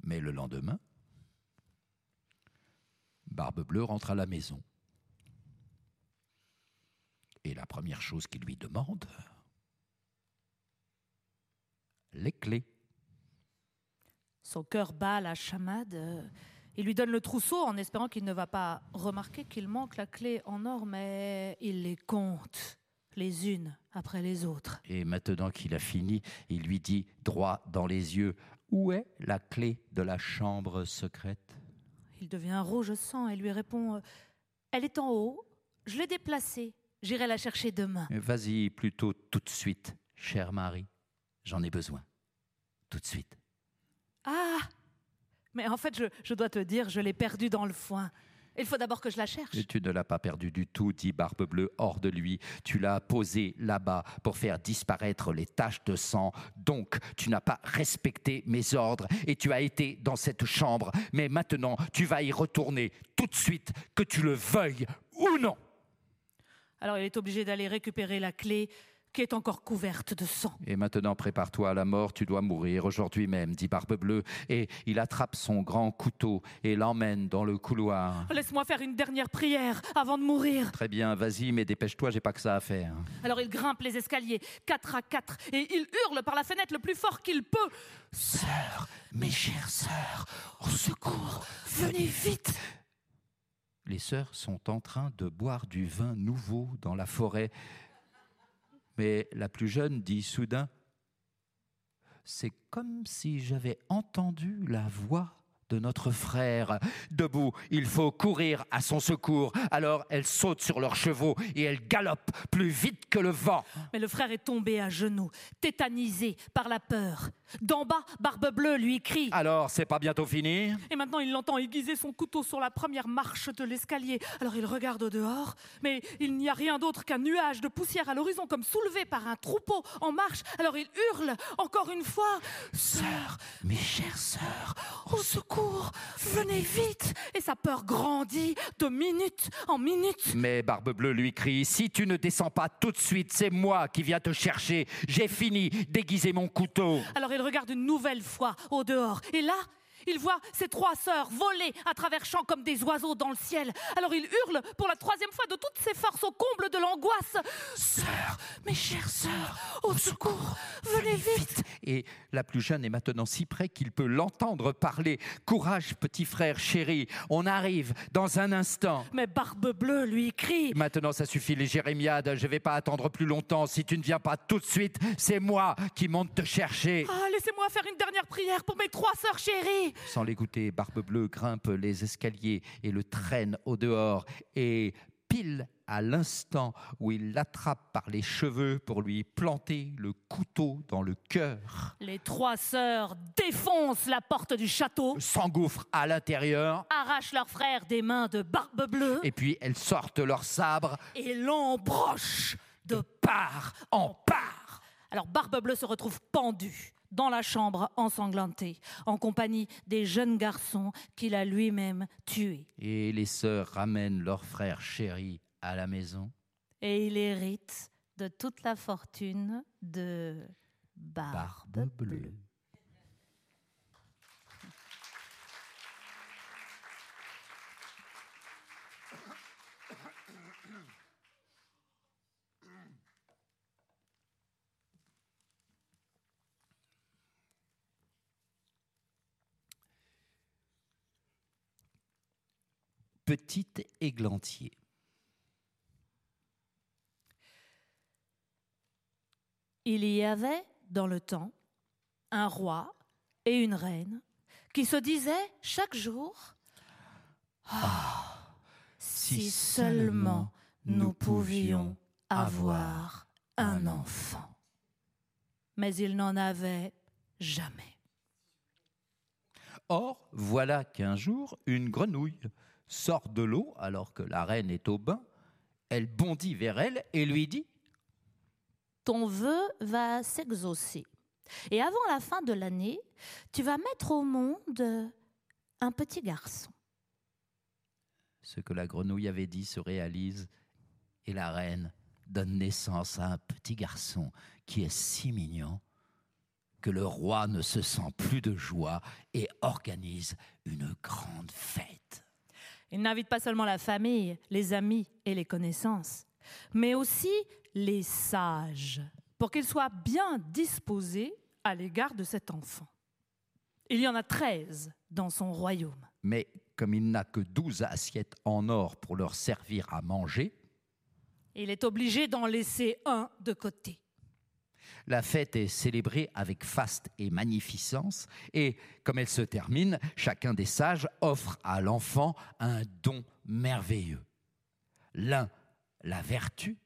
Mais le lendemain, Barbe Bleue rentre à la maison. Et la première chose qu'il lui demande, les clés. Son cœur bat la chamade. Il lui donne le trousseau en espérant qu'il ne va pas remarquer qu'il manque la clé en or, mais il les compte les unes après les autres. Et maintenant qu'il a fini, il lui dit droit dans les yeux, où est la clé de la chambre secrète? Il devient rouge sang et lui répond Elle est en haut, je l'ai déplacée, j'irai la chercher demain. Vas-y plutôt tout de suite, chère Marie. J'en ai besoin. Tout de suite. Ah Mais en fait, je, je dois te dire, je l'ai perdue dans le foin. Il faut d'abord que je la cherche. Et tu ne l'as pas perdu du tout, dit Barbe-Bleue hors de lui. Tu l'as posée là-bas pour faire disparaître les taches de sang. Donc, tu n'as pas respecté mes ordres et tu as été dans cette chambre. Mais maintenant, tu vas y retourner tout de suite, que tu le veuilles ou non. Alors, il est obligé d'aller récupérer la clé qui est encore couverte de sang. Et maintenant, prépare-toi à la mort, tu dois mourir aujourd'hui même, dit Barbe-Bleue. Et il attrape son grand couteau et l'emmène dans le couloir. Laisse-moi faire une dernière prière avant de mourir. Très bien, vas-y, mais dépêche-toi, j'ai pas que ça à faire. Alors il grimpe les escaliers, quatre à quatre, et il hurle par la fenêtre le plus fort qu'il peut. Sœurs, mes chères sœurs, au secours, venez vite les sœurs sont en train de boire du vin nouveau dans la forêt. Mais la plus jeune dit soudain, C'est comme si j'avais entendu la voix de notre frère. Debout, il faut courir à son secours. Alors elle saute sur leurs chevaux et elle galope plus vite que le vent. Mais le frère est tombé à genoux, tétanisé par la peur. D'en bas, Barbe Bleue lui crie. Alors, c'est pas bientôt fini? Et maintenant, il l'entend aiguiser son couteau sur la première marche de l'escalier. Alors, il regarde au dehors, mais il n'y a rien d'autre qu'un nuage de poussière à l'horizon, comme soulevé par un troupeau en marche. Alors, il hurle encore une fois Sœurs, mes chères sœurs, au secours, venez vite Et sa peur grandit de minute en minute. Mais Barbe Bleue lui crie Si tu ne descends pas tout de suite, c'est moi qui viens te chercher. J'ai fini d'aiguiser mon couteau. Alors, il regarde une nouvelle fois au dehors. Et là, il voit ses trois sœurs voler à travers champs comme des oiseaux dans le ciel. Alors il hurle pour la troisième fois de toutes ses forces au comble de l'angoisse. Sœurs, mes chères sœurs, au secours, venez vite. Et la plus jeune est maintenant si près qu'il peut l'entendre parler. Courage, petit frère chéri, on arrive dans un instant. Mais Barbe Bleue lui crie. Maintenant, ça suffit les jérémiades, je vais pas attendre plus longtemps. Si tu ne viens pas tout de suite, c'est moi qui monte te chercher. Ah, laissez-moi faire une dernière prière pour mes trois sœurs chéries. Sans l'écouter, Barbe Bleue grimpe les escaliers et le traîne au dehors. Et pile à l'instant où il l'attrape par les cheveux pour lui planter le couteau dans le cœur. Les trois sœurs défoncent la porte du château, s'engouffrent à l'intérieur, arrachent leur frère des mains de Barbe Bleue, et puis elles sortent leur sabre et l'embrochent de part en part. Alors Barbe Bleue se retrouve pendue dans la chambre ensanglantée, en compagnie des jeunes garçons qu'il a lui-même tués. Et les sœurs ramènent leur frère chéri à la maison. Et il hérite de toute la fortune de Barbe, Bleue. Petit églantier. Il y avait dans le temps un roi et une reine qui se disaient chaque jour ah, si, seulement nous pouvions avoir un enfant. Mais ils n'en avaient jamais. Or, voilà qu'un jour, une grenouille sort de l'eau alors que la reine est au bain. Elle bondit vers elle et lui dit Ton vœu va s'exaucer. Et avant la fin de l'année, tu vas mettre au monde un petit garçon. Ce que la grenouille avait dit se réalise et la reine donne naissance à un petit garçon qui est si mignon que le roi ne se sent plus de joie et organise une grande fête. Il n'invite pas seulement la famille, les amis et les connaissances, mais aussi les sages, pour qu'ils soient bien disposés à l'égard de cet enfant. Il y en a treize dans son royaume. Mais comme il n'a que douze assiettes en or pour leur servir à manger, il est obligé d'en laisser un de côté. La fête est célébrée avec faste et magnificence, et comme elle se termine, chacun des sages offre à l'enfant un don merveilleux. L'un, la vertu,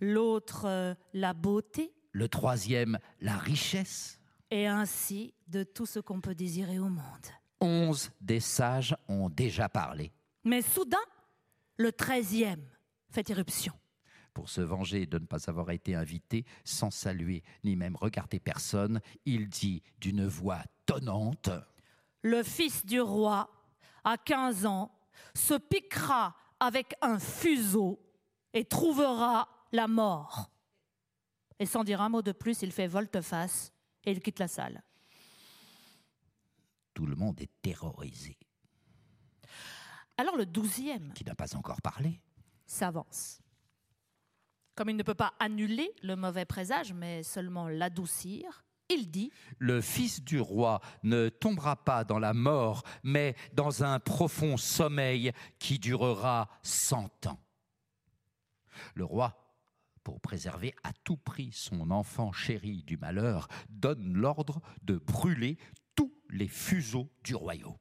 l'autre, euh, la beauté, le troisième, la richesse, et ainsi de tout ce qu'on peut désirer au monde. Onze des sages ont déjà parlé. Mais soudain, le treizième fait irruption. Pour se venger de ne pas avoir été invité, sans saluer ni même regarder personne, il dit d'une voix tonnante Le fils du roi, à 15 ans, se piquera avec un fuseau et trouvera la mort. Et sans dire un mot de plus, il fait volte-face et il quitte la salle. Tout le monde est terrorisé. Alors le douzième, qui n'a pas encore parlé, s'avance. Comme il ne peut pas annuler le mauvais présage, mais seulement l'adoucir, il dit Le fils du roi ne tombera pas dans la mort, mais dans un profond sommeil qui durera cent ans. Le roi pour préserver à tout prix son enfant chéri du malheur, donne l'ordre de brûler tous les fuseaux du royaume.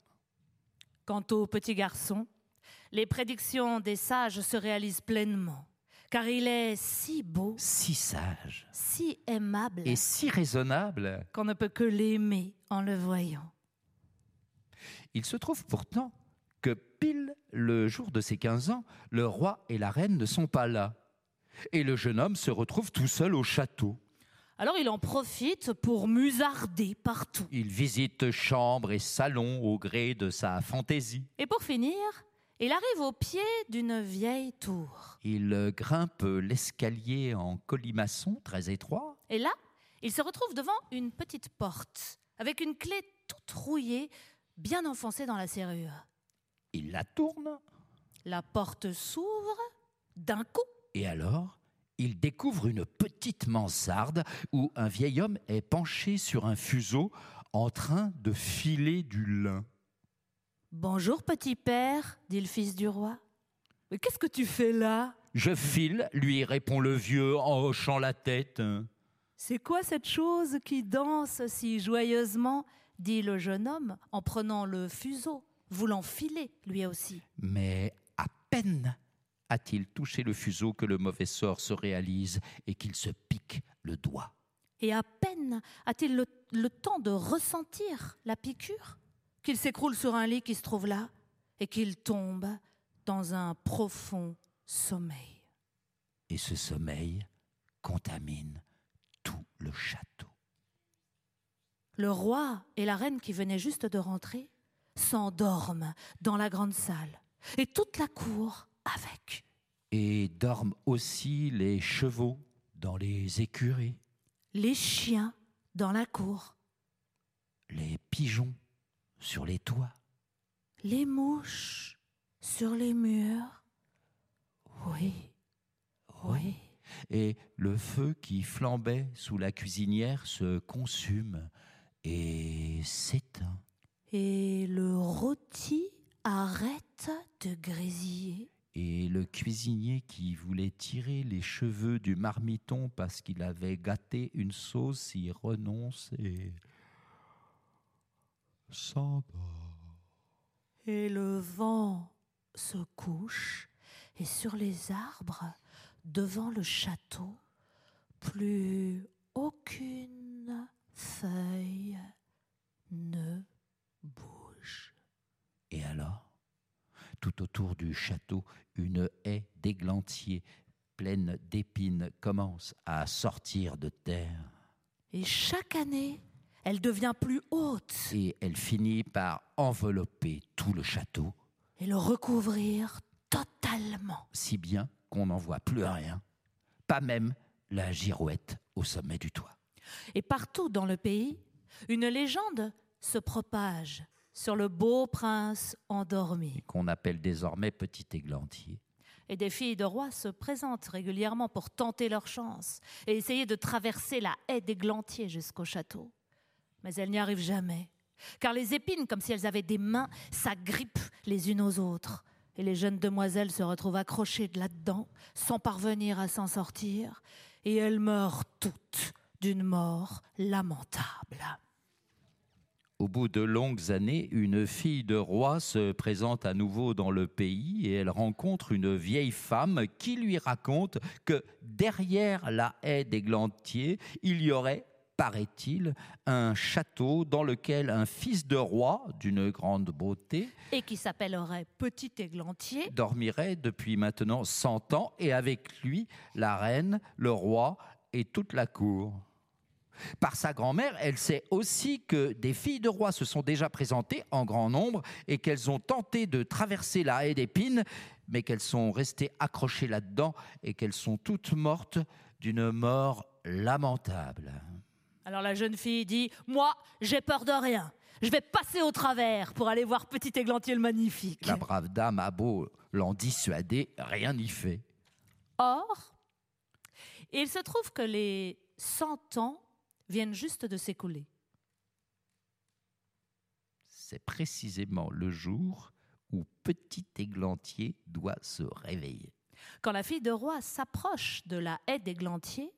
Quant au petit garçon, les prédictions des sages se réalisent pleinement, car il est si beau, si sage, si aimable et si raisonnable qu'on ne peut que l'aimer en le voyant. Il se trouve pourtant que pile le jour de ses 15 ans, le roi et la reine ne sont pas là et le jeune homme se retrouve tout seul au château. Alors il en profite pour musarder partout. Il visite chambre et salon au gré de sa fantaisie. Et pour finir, il arrive au pied d'une vieille tour. Il grimpe l'escalier en colimaçon très étroit. Et là, il se retrouve devant une petite porte, avec une clé toute rouillée, bien enfoncée dans la serrure. Il la tourne. La porte s'ouvre d'un coup. Et alors, il découvre une petite mansarde où un vieil homme est penché sur un fuseau en train de filer du lin. Bonjour petit père, dit le fils du roi. Mais qu'est-ce que tu fais là? Je file, lui répond le vieux en hochant la tête. C'est quoi cette chose qui danse si joyeusement? dit le jeune homme en prenant le fuseau, voulant filer lui aussi. Mais à peine a-t-il touché le fuseau que le mauvais sort se réalise et qu'il se pique le doigt. Et à peine a-t-il le, temps de ressentir la piqûre? Qu'il s'écroule sur un lit qui se trouve là et qu'il tombe dans un profond sommeil. Et ce sommeil contamine tout le château. Le roi et la reine qui venaient juste de rentrer s'endorment dans la grande salle et toute la cour avec. Et dorment aussi les chevaux dans les écuries. Les chiens dans la cour. Les pigeons sur les toits. Les mouches sur les murs. Oui, oui. Et le feu qui flambait sous la cuisinière se consume et s'éteint. Et le rôti arrête de grésiller. Et le cuisinier qui voulait tirer les cheveux du marmiton parce qu'il avait gâté une sauce y renonce et s'en Et le vent se couche et sur les arbres, devant le château, plus aucune feuille ne bouge. Et alors? Tout autour du château, une haie d'églantiers pleine d'épines commence à sortir de terre. Et chaque année, elle devient plus haute. Et elle finit par envelopper tout le château. Et le recouvrir totalement. Si bien qu'on n'en voit plus rien. Pas même la girouette au sommet du toit. Et partout dans le pays, une légende se propage sur le beau prince endormi. Qu'on appelle désormais petit églantier. Et des filles de rois se présentent régulièrement pour tenter leur chance et essayer de traverser la haie d'églantier jusqu'au château. Mais elles n'y arrivent jamais, car les épines, comme si elles avaient des mains, s'agrippent les unes aux autres. Et les jeunes demoiselles se retrouvent accrochées là-dedans, sans parvenir à s'en sortir, et elles meurent toutes d'une mort lamentable. Au bout de longues années, une fille de roi se présente à nouveau dans le pays et elle rencontre une vieille femme qui lui raconte que derrière la haie d'Églantier, il y aurait, paraît-il, un château dans lequel un fils de roi d'une grande beauté Et qui s'appellerait Petit Églantier. dormirait depuis maintenant 100 ans et avec lui la reine, le roi et toute la cour. Par sa grand-mère, elle sait aussi que des filles de roi se sont déjà présentées en grand nombre et qu'elles ont tenté de traverser la haie d'épines, mais qu'elles sont restées accrochées là-dedans et qu'elles sont toutes mortes d'une mort lamentable. Alors la jeune fille dit Moi, j'ai peur de rien. Je vais passer au travers pour aller voir Petit Églantier le magnifique. La brave dame a beau l'en dissuader, rien n'y fait. Or, il se trouve que les 100 ans viennent juste de s'écouler. C'est précisément le jour où Petit Églantier doit se réveiller. Quand la fille de roi s'approche de la haie d'Églantier,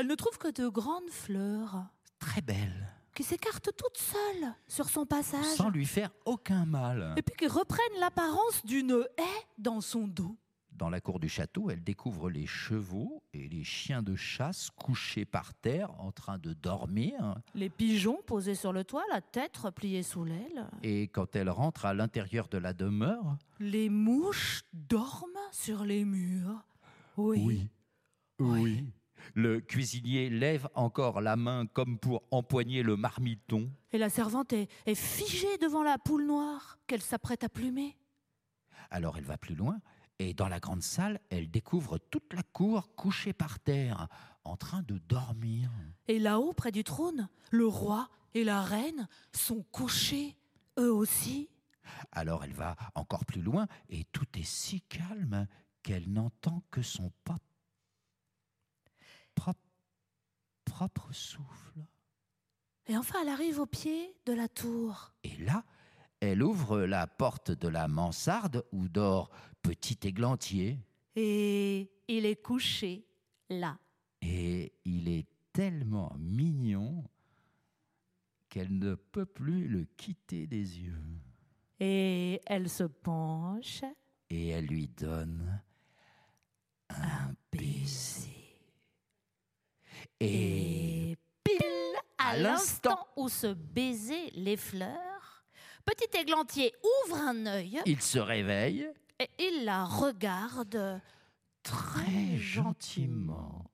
elle ne trouve que de grandes fleurs Très belle, qui s'écartent toutes seules sur son passage sans lui faire aucun mal. et puis qui reprennent l'apparence d'une haie dans son dos. Dans la cour du château, elle découvre les chevaux et les chiens de chasse couchés par terre en train de dormir. Les pigeons posés sur le toit, la tête repliée sous l'aile. Et quand elle rentre à l'intérieur de la demeure, Les mouches dorment sur les murs. Oui. oui, le cuisinier lève encore la main comme pour empoigner le marmiton. Et la servante est, est figée devant la poule noire qu'elle s'apprête à plumer. Alors elle va plus loin et dans la grande salle, elle découvre toute la cour couchée par terre en train de dormir. Et là-haut, près du trône, le roi et la reine sont couchés, eux aussi. Alors elle va encore plus loin et tout est si calme qu'elle n'entend que son pas propre, propre souffle. Et enfin, elle arrive au pied de la tour. Et là, elle ouvre la porte de la mansarde où dort Petit Églantier. Et il est couché là. Et il est tellement mignon qu'elle ne peut plus le quitter des yeux. Et elle se penche Et elle lui donne un baiser. Et pile à l'instant où se baisaient les fleurs, Petit Églantier ouvre un œil il se réveille et il la regarde. très gentiment.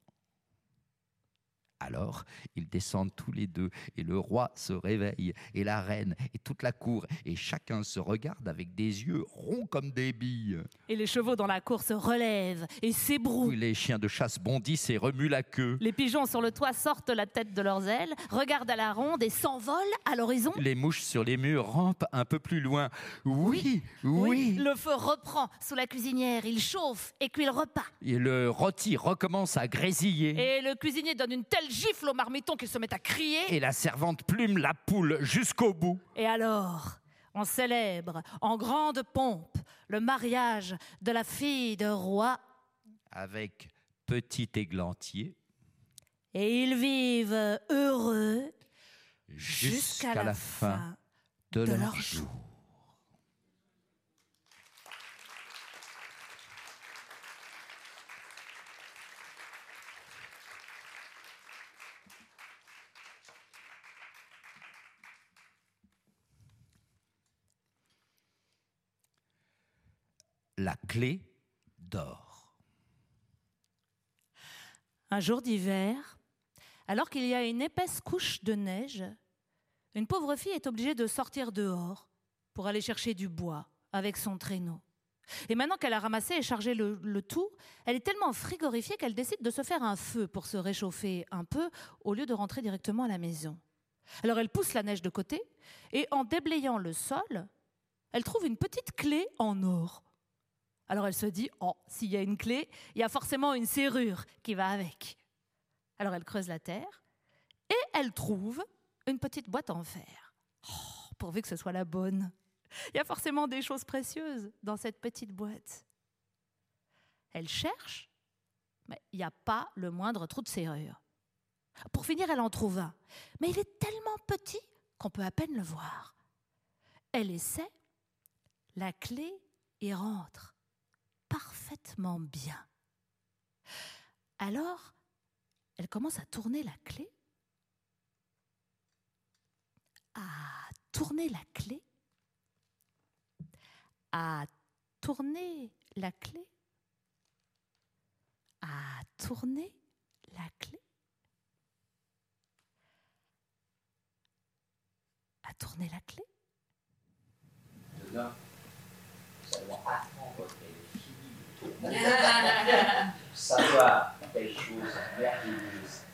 Alors, ils descendent tous les deux, et le roi se réveille, et la reine, et toute la cour, et chacun se regarde avec des yeux ronds comme des billes. Et les chevaux dans la cour se relèvent et s'ébrouent. Les chiens de chasse bondissent et remuent la queue. Les pigeons sur le toit sortent la tête de leurs ailes, regardent à la ronde et s'envolent à l'horizon. Les mouches sur les murs rampent un peu plus loin. Oui, oui. Le feu reprend sous la cuisinière, il chauffe et cuit le repas. Et le rôti recommence à grésiller. Et le cuisinier donne une telle gifle au marmiton qu'il se met à crier. Et la servante plume la poule jusqu'au bout. Et alors, on célèbre en grande pompe le mariage de la fille de roi Avec petit églantier et ils vivent heureux jusqu'à la fin de, de leur leur jour. La clé d'or. Un jour d'hiver, alors qu'il y a une épaisse couche de neige, une pauvre fille est obligée de sortir dehors pour aller chercher du bois avec son traîneau. Et maintenant qu'elle a ramassé et chargé le, le tout, elle est tellement frigorifiée qu'elle décide de se faire un feu pour se réchauffer un peu au lieu de rentrer directement à la maison. Alors elle pousse la neige de côté et en déblayant le sol, elle trouve une petite clé en or. Alors elle se dit, oh, s'il y a une clé, il y a forcément une serrure qui va avec. Alors elle creuse la terre et elle trouve une petite boîte en fer. Oh, pourvu que ce soit la bonne. Il y a forcément des choses précieuses dans cette petite boîte. Elle cherche, mais il n'y a pas le moindre trou de serrure. Pour finir, elle en trouve un. Mais il est tellement petit qu'on peut à peine le voir. Elle essaie la clé y rentre parfaitement bien. Alors, elle commence à tourner la clé, à tourner la clé, à tourner la clé, à tourner la clé, à tourner la clé. Là, ça doit apprendre qu'elle est finie. Savoir quelle chose merveilleuse